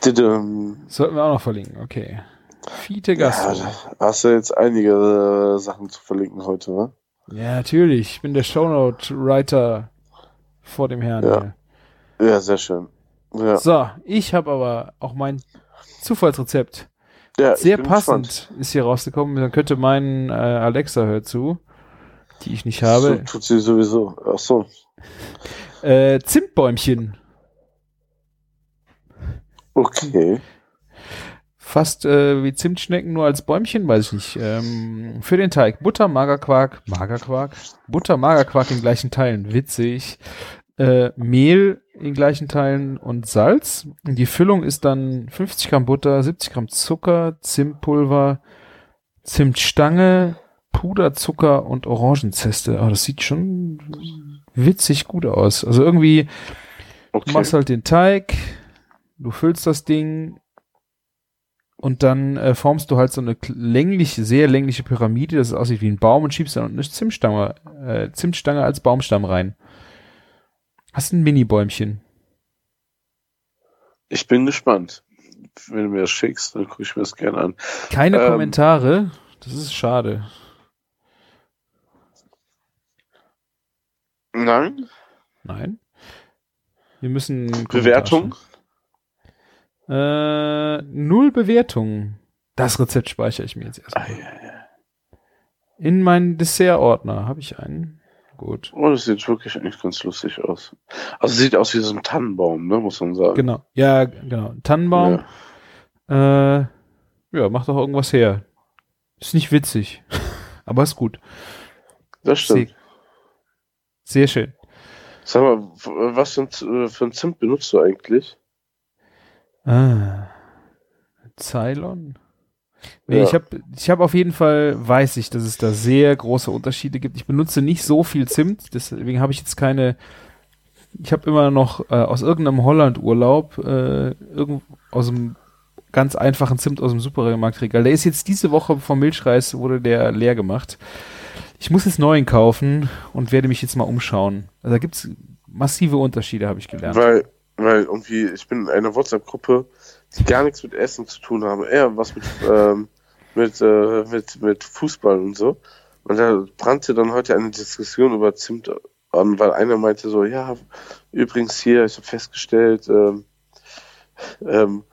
Tidum. Sollten wir auch noch verlinken, okay. Fiete Ja, Gastro. da hast du jetzt einige äh, Sachen zu verlinken heute, wa? Ja, natürlich. Ich bin der Shownote-Writer vor dem Herrn. Ja. hier. Ja, sehr schön. Ja. So, ich habe aber auch mein Zufallsrezept. Ja, Sehr passend gespannt. ist hier rausgekommen. Dann könnte mein äh, Alexa hört zu, die ich nicht habe. So, tut sie sowieso. Ach so. Äh, Zimtbäumchen. Okay. Fast äh, wie Zimtschnecken, nur als Bäumchen, weiß ich nicht. Ähm, für den Teig Butter, Magerquark, Magerquark, Butter, Magerquark in gleichen Teilen, witzig. Äh, Mehl in gleichen Teilen und Salz. Die Füllung ist dann 50 Gramm Butter, 70 Gramm Zucker, Zimtpulver, Zimtstange, Puderzucker und Orangenzeste. Aber das sieht schon witzig gut aus. Also irgendwie Du Okay. machst halt den Teig, du füllst das Ding und dann äh, formst du halt so eine längliche, sehr längliche Pyramide, dass es aussieht wie ein Baum und schiebst dann unten eine Zimtstange, äh, Zimtstange als Baumstamm rein. Hast ein Mini-Bäumchen. Ich bin gespannt. Wenn du mir das schickst, dann gucke ich mir das gerne an. Keine Ähm. Kommentare. Das ist schade. Nein? Nein. Wir müssen Bewertung? schreiben. Äh, null Bewertungen. Das Rezept speichere ich mir jetzt Ah, erstmal. ja, ja. In meinen Dessert-Ordner habe ich einen. Gut. Oh, das sieht wirklich eigentlich ganz lustig aus. Also sieht aus wie so ein Tannenbaum, ne, muss man sagen. Genau. Ja, genau. Tannenbaum. Ja. Äh, ja, macht doch irgendwas her. Ist nicht witzig, aber ist gut. Das stimmt. Sehr schön. Sag mal, was für ein, Z- äh, für ein Zimt benutzt du eigentlich? Ah. Ceylon? Nee, Ja. ich habe ich hab auf jeden Fall, weiß ich, dass es da sehr große Unterschiede gibt. Ich benutze nicht so viel Zimt, deswegen habe ich jetzt keine, ich habe immer noch äh, aus irgendeinem Holland-Urlaub, äh, irgend, aus einem ganz einfachen Zimt aus dem Supermarktregal. Der ist jetzt diese Woche vom Milchreis, wurde der leer gemacht. Ich muss jetzt neuen kaufen und werde mich jetzt mal umschauen. Also da gibt's massive Unterschiede, habe ich gelernt. Weil, weil irgendwie, ich bin in einer WhatsApp-Gruppe, die gar nichts mit Essen zu tun haben, eher was mit, ähm, mit, äh, mit, mit Fußball und so. Und da brannte dann heute eine Diskussion über Zimt an, weil einer meinte so, ja, übrigens hier, ich habe festgestellt, ähm, ähm,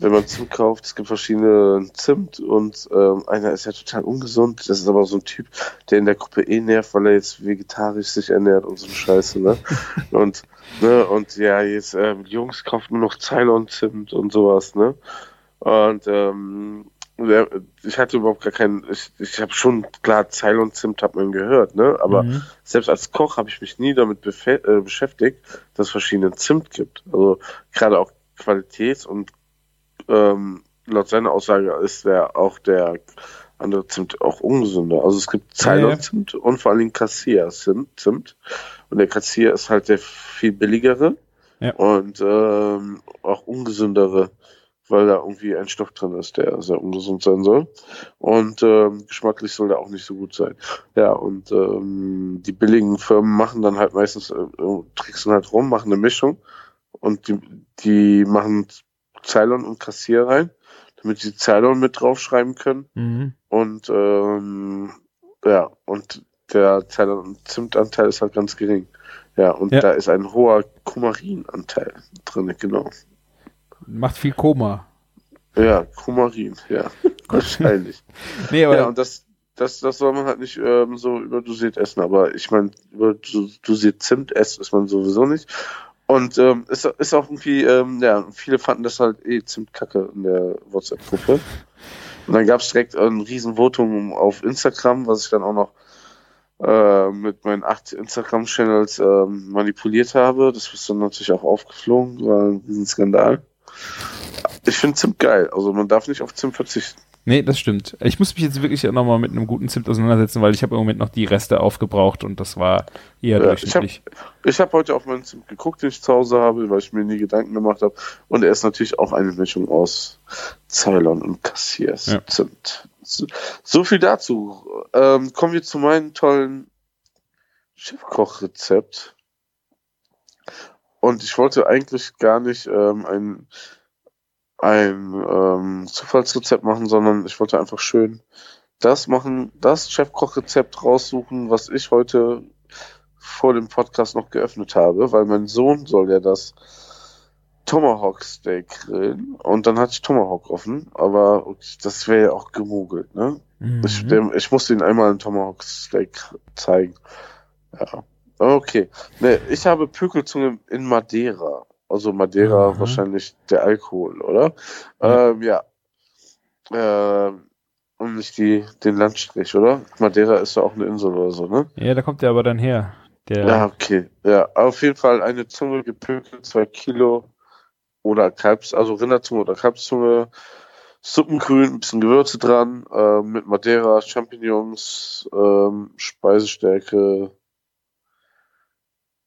wenn man Zimt kauft, es gibt verschiedene Zimt und ähm, einer ist ja total ungesund. Das ist aber so ein Typ, der in der Gruppe eh nervt, weil er jetzt vegetarisch sich ernährt und so eine Scheiße, ne? und, ne, und ja, jetzt, ähm, Jungs kauft nur noch Ceylon-Zimt und sowas, ne? Und ähm, ich hatte überhaupt gar keinen, ich, ich habe schon, klar, Ceylon-Zimt hat man gehört, ne? Aber Mhm. selbst als Koch habe ich mich nie damit äh, beschäftigt, dass es verschiedene Zimt gibt. Also gerade auch Qualität und ähm, laut seiner Aussage ist der auch der andere Zimt auch ungesünder. Also es gibt Ja, ja. Ceylon-Zimt und vor allen Dingen Cassia-Zimt. Und der Cassia ist halt der viel billigere Ja. und ähm, auch ungesündere, weil da irgendwie ein Stoff drin ist, der sehr ungesund sein soll. Und ähm, geschmacklich soll der auch nicht so gut sein. Ja, und ähm, die billigen Firmen machen dann halt meistens, äh, tricksen halt rum, machen eine Mischung und die, die machen Ceylon und Kassier rein, damit sie Ceylon mit draufschreiben können. Mhm. Und ähm, ja, und der Ceylon und Zimtanteil ist halt ganz gering. Ja, und Ja. da ist ein hoher Kumarinanteil drin, genau. Macht viel Koma. Ja, Kumarin, ja. Wahrscheinlich. Nee, aber ja, und das, das, das soll man halt nicht ähm, so überdosiert essen, aber ich meine, überdosiert Zimt essen ist man sowieso nicht. Und ähm, ist, ist auch irgendwie, ähm, ja, viele fanden das halt eh Zimtkacke in der WhatsApp-Gruppe. Und dann gab es direkt ein Riesenvotum auf Instagram, was ich dann auch noch äh, mit meinen acht Instagram-Channels ähm, manipuliert habe. Das ist dann natürlich auch aufgeflogen, war ein Riesenskandal. Ich finde Zimt geil, also man darf nicht auf Zimt verzichten. Nee, das stimmt. Ich muss mich jetzt wirklich nochmal mit einem guten Zimt auseinandersetzen, weil ich habe im Moment noch die Reste aufgebraucht und das war eher Ja, durchschnittlich. Ich habe heute auf meinen Zimt geguckt, den ich zu Hause habe, weil ich mir nie Gedanken gemacht habe. Und er ist natürlich auch eine Mischung aus Ceylon und Cassiers Ja. Zimt. So, viel dazu. Ähm, kommen wir zu meinem tollen Chefkochrezept. Und ich wollte eigentlich gar nicht ähm, ein, ein ähm, Zufallsrezept machen, sondern ich wollte einfach schön das machen, das Chefkochrezept raussuchen, was ich heute vor dem Podcast noch geöffnet habe, weil mein Sohn soll ja das Tomahawk Steak grillen und dann hatte ich Tomahawk offen, aber das wäre ja auch gemogelt, ne? Mhm. Ich, dem, ich musste Ihnen einmal ein Tomahawk Steak zeigen. Ja. Okay. Ne, ich habe Pökelzunge in Madeira. Also Madeira Aha. wahrscheinlich der Alkohol, oder? Ja. Ähm, ja. Ähm, und nicht die, den Landstrich, oder? Madeira ist ja auch eine Insel oder so, ne? Ja, da kommt der aber dann her. Der, Ja, okay. Ja, auf jeden Fall eine Zunge gepökelt, zwei Kilo oder Kalbs, also Rinderzunge oder Kalbszunge, Suppengrün, ein bisschen Gewürze dran, äh, mit Madeira, Champignons, ähm, Speisestärke,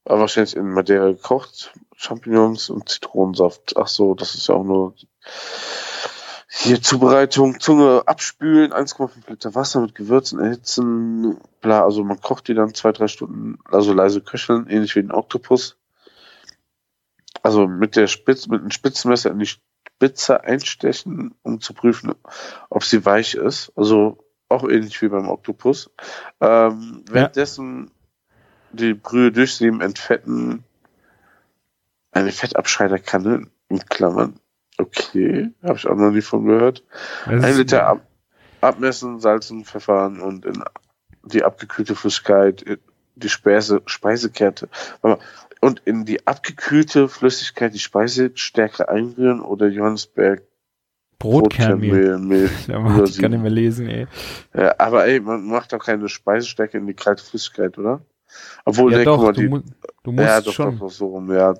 aber wahrscheinlich in Madeira gekocht, Champignons und Zitronensaft. Ach so, das ist ja auch nur hier Zubereitung, Zunge abspülen, 1,5 Liter Wasser mit Gewürzen erhitzen, bla, also man kocht die dann zwei, drei Stunden, also leise köcheln, ähnlich wie ein Oktopus. Also mit der Spitze, mit einem Spitzenmesser in die Spitze einstechen, um zu prüfen, ob sie weich ist. Also auch ähnlich wie beim Oktopus. Ähm, währenddessen die Brühe durchsieben, entfetten, eine Fettabscheiderkanne, in Klammern. Okay, habe ich auch noch nie von gehört. das Ein Liter ab, abmessen, salzen, pfeffern und in die abgekühlte Flüssigkeit, die Speise, Speisekette. Und in die abgekühlte Flüssigkeit die Speisestärke einrühren oder Johannesberg Brotkernmehl. Mehl. Hat, ich kann nicht mehr lesen, ey. Ja, aber ey, man macht doch keine Speisestärke in die kalte Flüssigkeit, oder? Obwohl, Ja, ne, doch, mal, du, die, mu du musst ja, doch, schon. doch, doch, so rum, ja.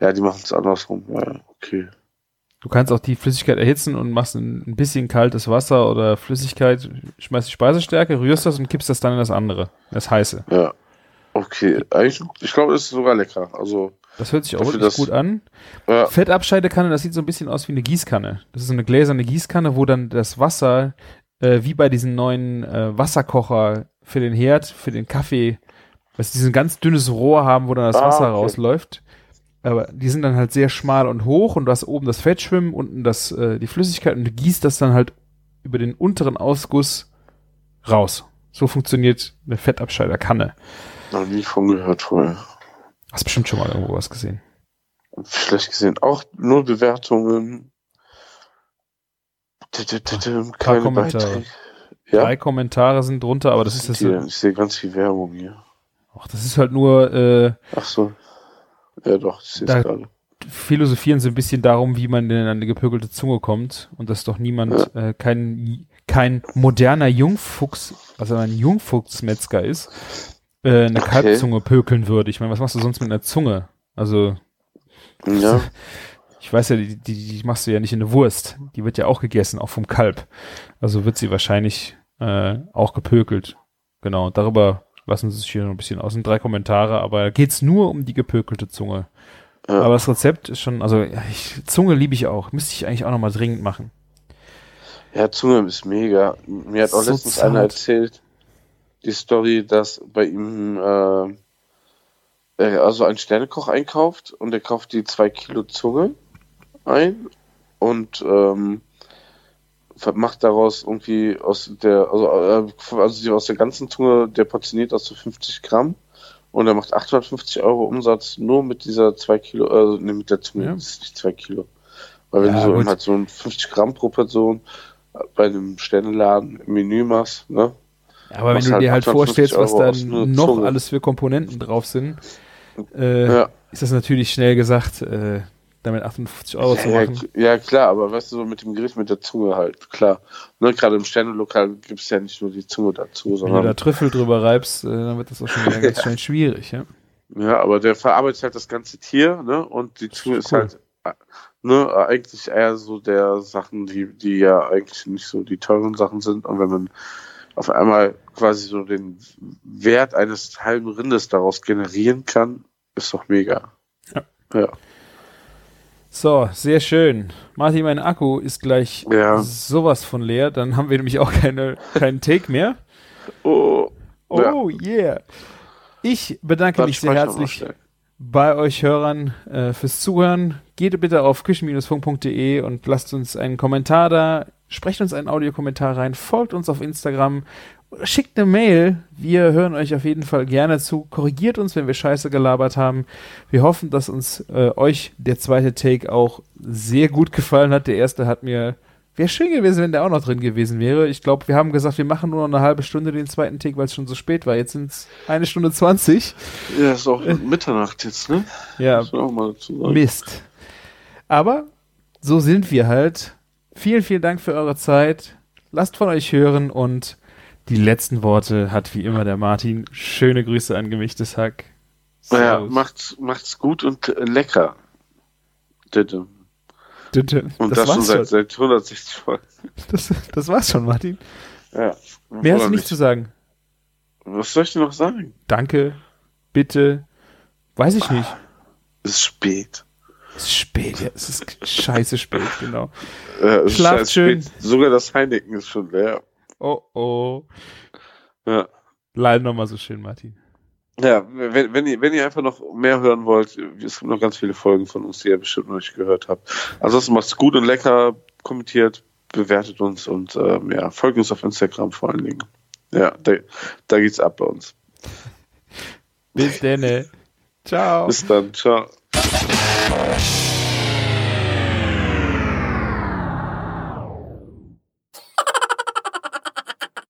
Ja, die machen es andersrum, ja, okay. Du kannst auch die Flüssigkeit erhitzen und machst ein, bisschen kaltes Wasser oder Flüssigkeit, schmeißt die Speisestärke, rührst das und kippst das dann in das andere, das heiße. Ja. Okay, eigentlich, ich glaube, es ist sogar lecker. Also, Das hört sich auch wirklich gut an. ja, Fettabscheidekanne, das sieht so ein bisschen aus wie eine Gießkanne. Das ist so eine gläserne Gießkanne, wo dann das Wasser, äh, wie bei diesen neuen äh, Wasserkocher für den Herd, für den Kaffee, was diesen ganz dünnes Rohr haben, wo dann das Ah, Wasser okay. rausläuft. Aber die sind dann halt sehr schmal und hoch und du hast oben das Fett schwimmen, unten das, äh, die Flüssigkeit und du gießt das dann halt über den unteren Ausguss raus. So funktioniert eine Fettabscheiderkanne. noch nie von gehört vorher. Hast bestimmt schon mal irgendwo was gesehen. Schlecht gesehen. Auch nur Bewertungen. Keine Kommentare. Ja, Drei Kommentare sind drunter, aber das ist das. Ich sehe ganz viel Werbung hier. Ach, das ist halt nur, äh, Ach so. Ja, doch, ich sehe Da- es gerade. philosophieren sie ein bisschen darum, wie man an eine gepökelte Zunge kommt und dass doch niemand, äh, kein, kein moderner Jungfuchs, also ein Jungfuchsmetzger ist, äh, eine Okay. Kalbzunge pökeln würde. Ich meine, was machst du sonst mit einer Zunge? Also, Ja, ich weiß ja, die, die, die machst du ja nicht in eine Wurst. Die wird ja auch gegessen, auch vom Kalb. Also wird sie wahrscheinlich äh, auch gepökelt. Genau, darüber lassen sie sich hier noch ein bisschen aus. Sind drei Kommentare, aber geht's nur um die gepökelte Zunge. Ja. Aber das Rezept ist schon, also ich, Zunge liebe ich auch. Müsste ich eigentlich auch nochmal dringend machen. ja, Zunge ist mega. Mir hat auch So letztens zart. einer erzählt, die Story, dass bei ihm äh, er also einen Sternekoch einkauft und er kauft die zwei Kilo Zunge ein und ähm, macht daraus irgendwie aus der, also, äh, also aus der ganzen Zunge, der portioniert aus so 50 Gramm und er macht 850 Euro Umsatz nur mit dieser zwei Kilo, äh, ne, mit der Zunge, Ja. das ist nicht zwei Kilo. Weil wenn Ja, du so halt so ein 50 Gramm pro Person bei einem Sterneladen im Menü machst, ne? Aber wenn du halt dir halt 850 vorstellst, was Euro da aus nur noch Zunge. alles für Komponenten drauf sind, äh, Ja. ist das natürlich schnell gesagt, äh, damit 58 Euro zu Ja, machen. ja, klar, aber weißt du, so mit dem Gericht mit der Zunge halt, klar. Ne, gerade im Sternelokal gibt es ja nicht nur die Zunge dazu, Wenn du da sondern. Trüffel drüber reibst, äh, dann wird das auch schon wieder ganz schön schwierig, ja. Ja, aber der verarbeitet halt das ganze Tier, ne? Und die Zunge ist cool. halt, äh, ne, eigentlich eher so der Sachen, die, die ja eigentlich nicht so die teuren Sachen sind. Und wenn man auf einmal quasi so den Wert eines halben Rindes daraus generieren kann, ist doch mega. Ja. Ja. So, sehr schön. Martin, mein Akku ist gleich Ja. sowas von leer. Dann haben wir nämlich auch keine, keinen Take mehr. Oh, ja. Oh yeah. Ich bedanke Dann mich sehr herzlich bei euch Hörern äh, fürs Zuhören. Geht bitte auf küchen-funk.de und lasst uns einen Kommentar da. sprecht uns einen Audiokommentar rein, folgt uns auf Instagram, schickt eine Mail. Wir hören euch auf jeden Fall gerne zu. Korrigiert uns, wenn wir Scheiße gelabert haben. Wir hoffen, dass uns äh, euch der zweite Take auch sehr gut gefallen hat. Der erste hat mir Wäre schön gewesen, wenn der auch noch drin gewesen wäre. Ich glaube, wir haben gesagt, wir machen nur noch eine halbe Stunde den zweiten Take, weil es schon so spät war. Jetzt sind es eine Stunde zwanzig. Ja, ist auch Mitternacht jetzt, ne? Ja. Mist. Aber so sind wir halt. Vielen, vielen Dank für eure Zeit. Lasst von euch hören und die letzten Worte hat wie immer der Martin. Schöne Grüße an gemischtes Hack. Ja, Servus. macht's, macht's gut und äh, lecker. Bitte. Bitte. Und das, das, schon seit, schon. seit 160 Folgen. Das, das war's schon, Martin. Ja. Mehr hast du nicht zu sagen. Was soll ich denn noch sagen? Danke. Bitte. Weiß ich nicht. Es ist spät. Es ist spät, ja. Es ist scheiße spät, genau. Ist Schlaft schön. Spät. Sogar das Heineken ist schon leer. Oh oh. Ja. Leider nochmal so schön, Martin. Ja, wenn, wenn, ihr, wenn ihr einfach noch mehr hören wollt, es gibt noch ganz viele Folgen von uns, die ihr bestimmt noch nicht gehört habt. Ansonsten macht's gut und lecker, kommentiert, bewertet uns und ähm, ja, folgt uns auf Instagram vor allen Dingen. Ja, da, da geht's ab bei uns. Bis denne. Ciao. Bis dann, ciao.